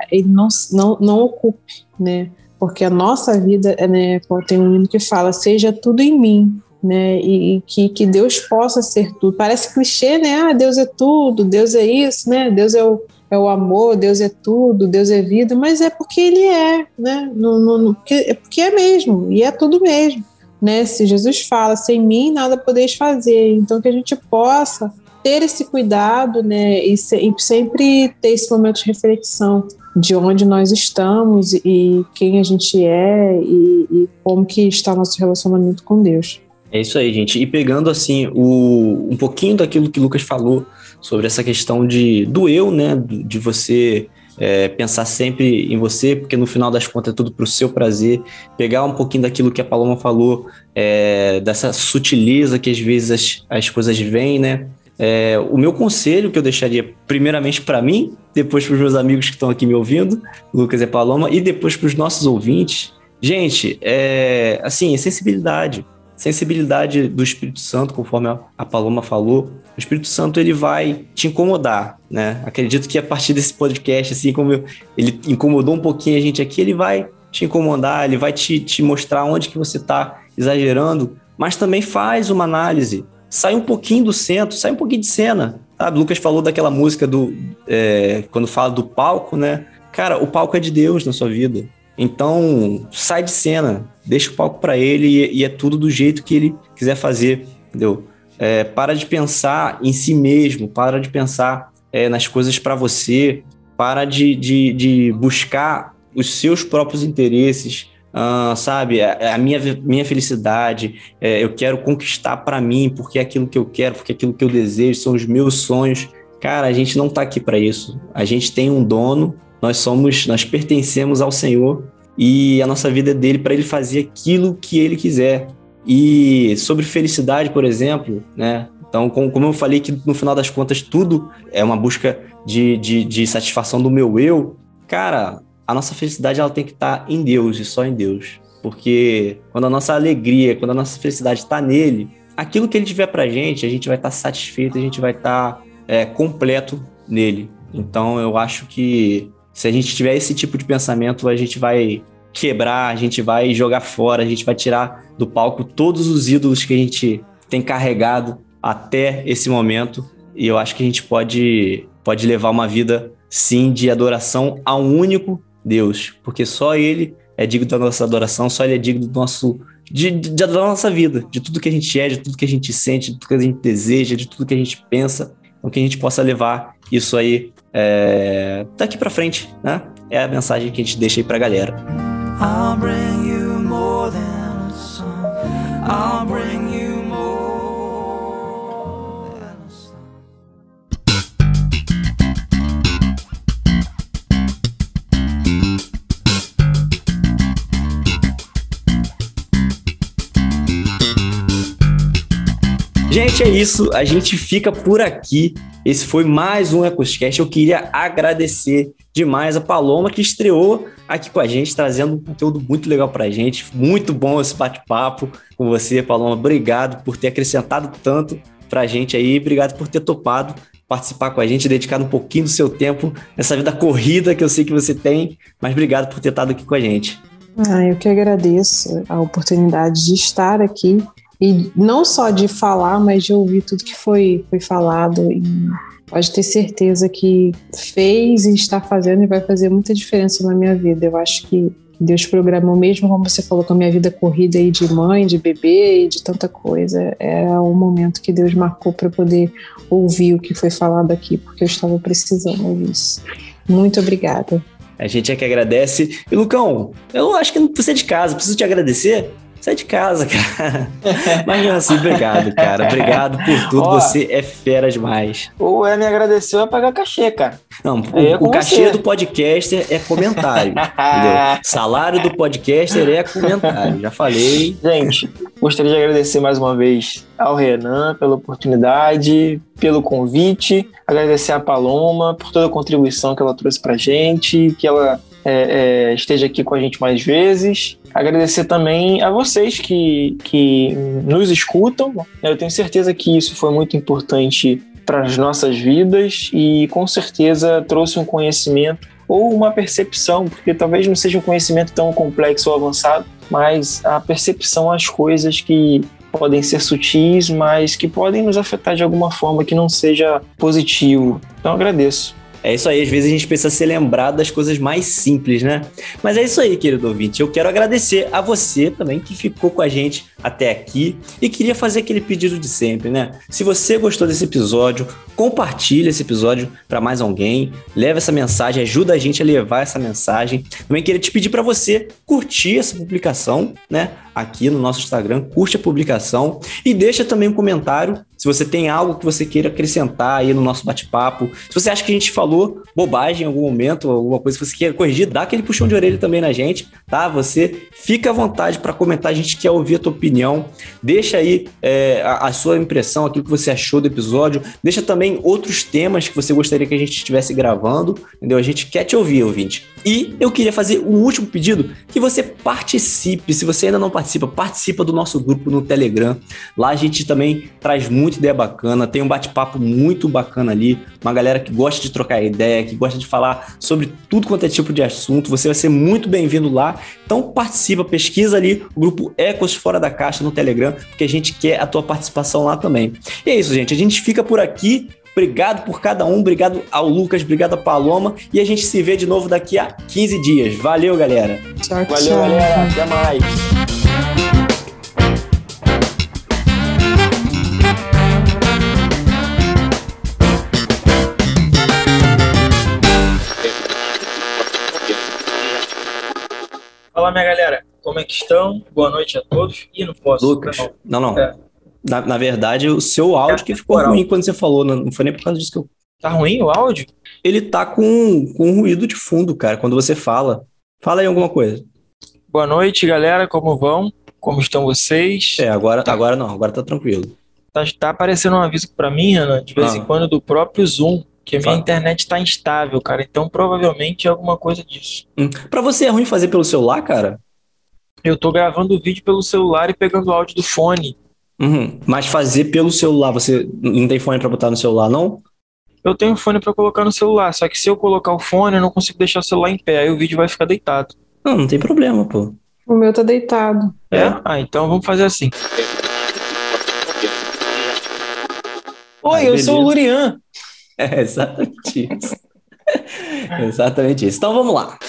ele não, não, não ocupe, né? Porque a nossa vida, né, tem um hino que fala, seja tudo em mim, né, e, e, que, que Deus possa ser tudo. Parece clichê, né, ah, Deus é tudo, Deus é isso, né, Deus é o, é o amor, Deus é tudo, Deus é vida, mas é porque Ele é, né, no, no, no é porque é mesmo, e é tudo mesmo, né, se Jesus fala, sem mim nada podeis fazer, então que a gente possa ter esse cuidado, né, e, se, e sempre ter esse momento de reflexão, de onde nós estamos e quem a gente é e, e como que está nosso relacionamento com Deus. É isso aí, gente. E pegando assim o, um pouquinho daquilo que o Lucas falou sobre essa questão de do eu, né, de você é, pensar sempre em você, porque no final das contas é tudo para o seu prazer. Pegar um pouquinho daquilo que a Paloma falou, é, dessa sutileza que às vezes as, as coisas vêm, né? É, o meu conselho que eu deixaria, primeiramente para mim, depois para os meus amigos que estão aqui me ouvindo, Lucas e Paloma, e depois para os nossos ouvintes, gente, é assim, é sensibilidade. Sensibilidade do Espírito Santo, conforme a Paloma falou. O Espírito Santo ele vai te incomodar, né? Acredito que a partir desse podcast, assim como eu, ele incomodou um pouquinho a gente aqui, ele vai te incomodar, ele vai te, te mostrar onde que você está exagerando, mas também faz uma análise sai um pouquinho do centro, sai um pouquinho de cena. Sabe? Lucas falou daquela música do. É, quando fala do palco, né? Cara, o palco é de Deus na sua vida. Então, sai de cena, deixa o palco para ele e, e, é tudo do jeito que ele quiser fazer, entendeu? É, para de pensar em si mesmo, para de pensar é, nas coisas para você, para de, de, de buscar os seus próprios interesses, Uh, sabe, a, a, minha, minha felicidade, é, eu quero conquistar para mim, porque é aquilo que eu quero, porque é aquilo que eu desejo, são os meus sonhos. Cara, a gente não tá aqui para isso. A gente tem um dono, nós somos, nós pertencemos ao Senhor e a nossa vida é dele para ele fazer aquilo que ele quiser. E sobre felicidade, por exemplo, né? Então, como eu falei que no final das contas tudo é uma busca de, de, de satisfação do meu eu, cara, a nossa felicidade ela tem que estar tá em Deus e só em Deus. Porque quando a nossa alegria, quando a nossa felicidade está nele, aquilo que ele tiver pra gente, a gente vai estar tá satisfeito, a gente vai estar tá, é, completo nele. Então eu acho que se a gente tiver esse tipo de pensamento, a gente vai quebrar, a gente vai jogar fora, a gente vai tirar do palco todos os ídolos que a gente tem carregado até esse momento. E eu acho que a gente pode, pode levar uma vida, sim, de adoração a um único Deus, porque só Ele é digno da nossa adoração, só Ele é digno do nosso de, de, da nossa vida, de tudo que a gente é, de tudo que a gente sente, de tudo que a gente deseja, de tudo que a gente pensa, então que a gente possa levar isso aí é, daqui para frente, né? É a mensagem que a gente deixa aí para a galera. I'll bring you more than a song. I'll bring Gente, é isso. A gente fica por aqui. Esse foi mais um EcosCast. Eu queria agradecer demais a Paloma que estreou aqui com a gente, trazendo um conteúdo muito legal pra gente. Muito bom esse bate-papo com você, Paloma. Obrigado por ter acrescentado tanto pra gente aí. Obrigado por ter topado participar com a gente, dedicar um pouquinho do seu tempo nessa vida corrida que eu sei que você tem. Mas obrigado por ter estado aqui com a gente. Ah, eu que agradeço a oportunidade de estar aqui e não só de falar, mas de ouvir tudo que foi, foi falado. E pode ter certeza que fez e está fazendo e vai fazer muita diferença na minha vida. Eu acho que Deus programou mesmo, como você falou, com a minha vida corrida aí de mãe, de bebê e de tanta coisa. Era um momento que Deus marcou para poder ouvir o que foi falado aqui, porque eu estava precisando disso. Muito obrigada. A gente é que agradece. E Lucão, eu acho que não precisa de casa, preciso te agradecer. Sai de casa, cara. Mas assim, obrigado, cara. Obrigado por tudo. Ó, você é fera demais. O é me agradeceu é pagar cachê, cara. Não, o, é o cachê você. do podcaster é comentário. entendeu? Salário do podcaster é comentário. Já falei. Gente, gostaria de agradecer mais uma vez ao Renan pela oportunidade, pelo convite, agradecer a Paloma por toda a contribuição que ela trouxe pra gente, que ela é, é, esteja aqui com a gente mais vezes. Agradecer também a vocês que, que nos escutam. Eu tenho certeza que isso foi muito importante para as nossas vidas e com certeza trouxe um conhecimento ou uma percepção, porque talvez não seja um conhecimento tão complexo ou avançado, mas a percepção às coisas que podem ser sutis, mas que podem nos afetar de alguma forma que não seja positivo. Então agradeço. É isso aí, às vezes a gente precisa ser lembrado das coisas mais simples, né? Mas é isso aí, querido ouvinte. Eu quero agradecer a você também que ficou com a gente até aqui e queria fazer aquele pedido de sempre, né? Se você gostou desse episódio, compartilhe esse episódio para mais alguém, leve essa mensagem, ajuda a gente a levar essa mensagem. Também queria te pedir para você curtir essa publicação, né? Aqui no nosso Instagram, curte a publicação e deixa também um comentário se você tem algo que você queira acrescentar aí no nosso bate-papo. Se você acha que a gente falou bobagem em algum momento, alguma coisa que você queira corrigir, dá aquele puxão de orelha também na gente, tá? Você fica à vontade para comentar, a gente quer ouvir a tua opinião. Deixa aí é, a, a, sua impressão, aquilo que você achou do episódio. Deixa também outros temas que você gostaria que a gente estivesse gravando, entendeu? A gente quer te ouvir, ouvinte. E eu queria fazer um último pedido, que você participe. Se você ainda não participa, participa do nosso grupo no Telegram. Lá a gente também traz muita ideia bacana, tem um bate-papo muito bacana ali, uma galera que gosta de trocar ideia, que gosta de falar sobre tudo quanto é tipo de assunto. Você vai ser muito bem-vindo lá. Então participa, pesquisa ali o grupo Ecos Fora da Caixa no Telegram, porque a gente quer a tua participação lá também. E é isso, gente. A gente fica por aqui. Obrigado por cada um, obrigado ao Lucas, obrigado a Paloma. E a gente se vê de novo daqui a 15 dias. Valeu, galera. Tchau, tchau. Valeu, galera. Até mais. Fala, minha galera, como é que estão? Boa noite a todos. E não posso. Lucas, não, não. É. Na, na, verdade, o seu áudio que ficou ruim quando você falou, não foi nem por causa disso que eu. Tá ruim o áudio? Ele tá com, com ruído de fundo, cara, quando você fala. Fala aí alguma coisa. Boa noite, galera, como vão? Como estão vocês? É, agora, tá. agora não, agora tá tranquilo. Tá, tá aparecendo um aviso para mim, Ana, de vez ah. em quando, do próprio Zoom que a minha internet tá instável, cara. Então provavelmente é alguma coisa disso. Hum. Para você é ruim fazer pelo celular, cara? Eu tô gravando o vídeo pelo celular e pegando o áudio do fone. Uhum. Mas fazer pelo celular, você não tem fone para botar no celular, não? Eu tenho fone para colocar no celular, só que se eu colocar o fone, eu não consigo deixar o celular em pé, aí o vídeo vai ficar deitado. Não, não tem problema, pô. O meu tá deitado. É? Ah, então vamos fazer assim. Oi, eu sou o Lurian. É exatamente isso. exatamente isso. Então vamos lá.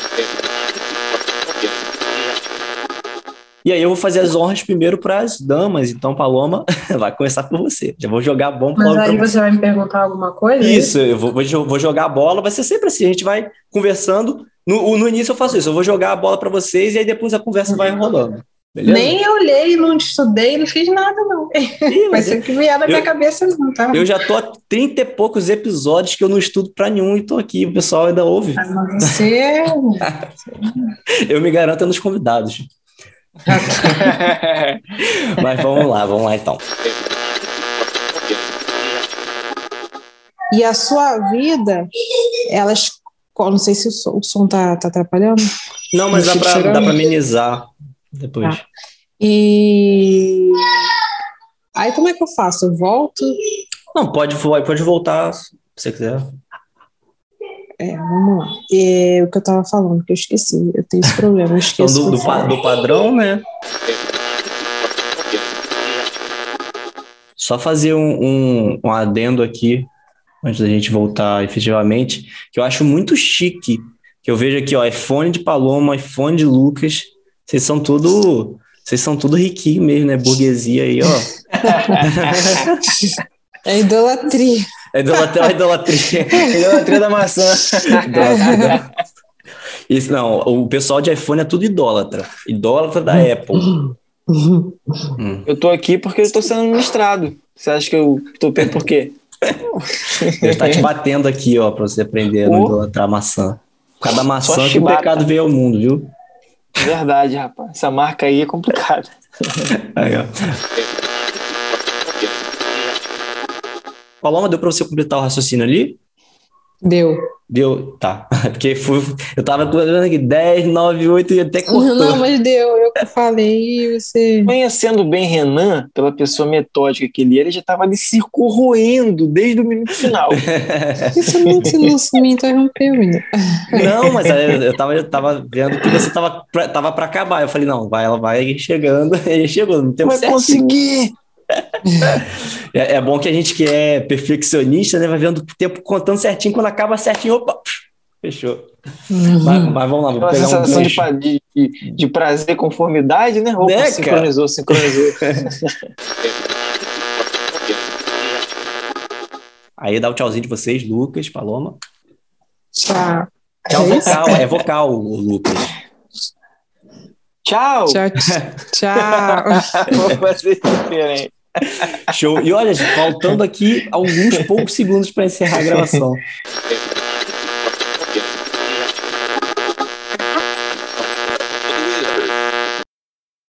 E aí eu vou fazer as honras primeiro para as damas. Então, Paloma, vai começar por você. Já vou jogar a bomba. Mas aí você vai me perguntar alguma coisa? É isso, eu vou, vou, jogar a bola. Vai ser sempre assim, a gente vai conversando. No, no início eu faço isso, eu vou jogar a bola para vocês e aí depois a conversa vai enrolando. Beleza? Nem olhei, não estudei, não fiz nada, não. Ih, Vai ser que vier na minha cabeça, não, tá? Eu já tô há 30 e poucos episódios que eu não estudo pra nenhum e tô aqui, o pessoal ainda ouve. Ah, mas você. eu me garanto nos convidados. mas vamos lá, vamos lá então. E a sua vida, elas. Não sei se o som, tá, tá atrapalhando. Não, mas dá pra, dá pra amenizar depois. Tá. E aí como é que eu faço? Eu volto? Não, pode, pode voltar se você quiser. É, vamos lá. É, o que eu tava falando, que eu esqueci. Eu tenho esse problema, eu esqueço. Então, do, do, pa, do padrão, né? Só fazer um, um, um adendo aqui antes da gente voltar efetivamente, que eu acho muito chique. Que eu vejo aqui, ó, iPhone de Paloma, iPhone de Lucas. Vocês são tudo. Vocês são tudo riquinho mesmo, né? Burguesia aí, ó. É idolatria. É idolatria, é idolatria. Idolatria da maçã. Isso, não, o pessoal de iPhone é tudo idólatra. Idólatra da Apple. Hum. Eu tô aqui porque eu tô sendo ministrado. Você acha que eu tô bem por quê? Ele tá te batendo aqui, ó, pra você aprender a idolatrar a maçã. Por causa da maçã que o pecado veio ao mundo, viu? Verdade, rapaz. Essa marca aí é complicada. Aí, ó. Paloma, deu pra você completar o raciocínio ali? Deu. Deu? Tá. Porque fui, eu tava olhando aqui 10, 9, 8 e até cortou. Não, mas deu. Eu que falei você. Conhecendo bem Renan, pela pessoa metódica que ele é, ele já tava ali se corroendo desde o minuto final. Isso não, você não se me interrompeu, menino. Não, mas aí eu tava, eu tava vendo que você tava pra, tava pra acabar. Eu falei, não, vai, ela vai chegando. Ele chegou no tempo Vai conseguir! É, é bom que a gente que é perfeccionista, né, vai vendo o tempo contando certinho. Quando acaba certinho, opa, fechou. Uhum. Mas, mas vamos lá, vou Aquela pegar um sensação pa- de, de, de prazer e conformidade, né? Opa, Né, cara? sincronizou, sincronizou. Aí dá o tchauzinho de vocês, Lucas, Paloma. Tchau. Tchau É isso? vocal, é vocal, o Lucas. Tchau! Tchau. Tchau. Vou fazer diferente. Show. E olha, faltando aqui alguns poucos segundos para encerrar a gravação.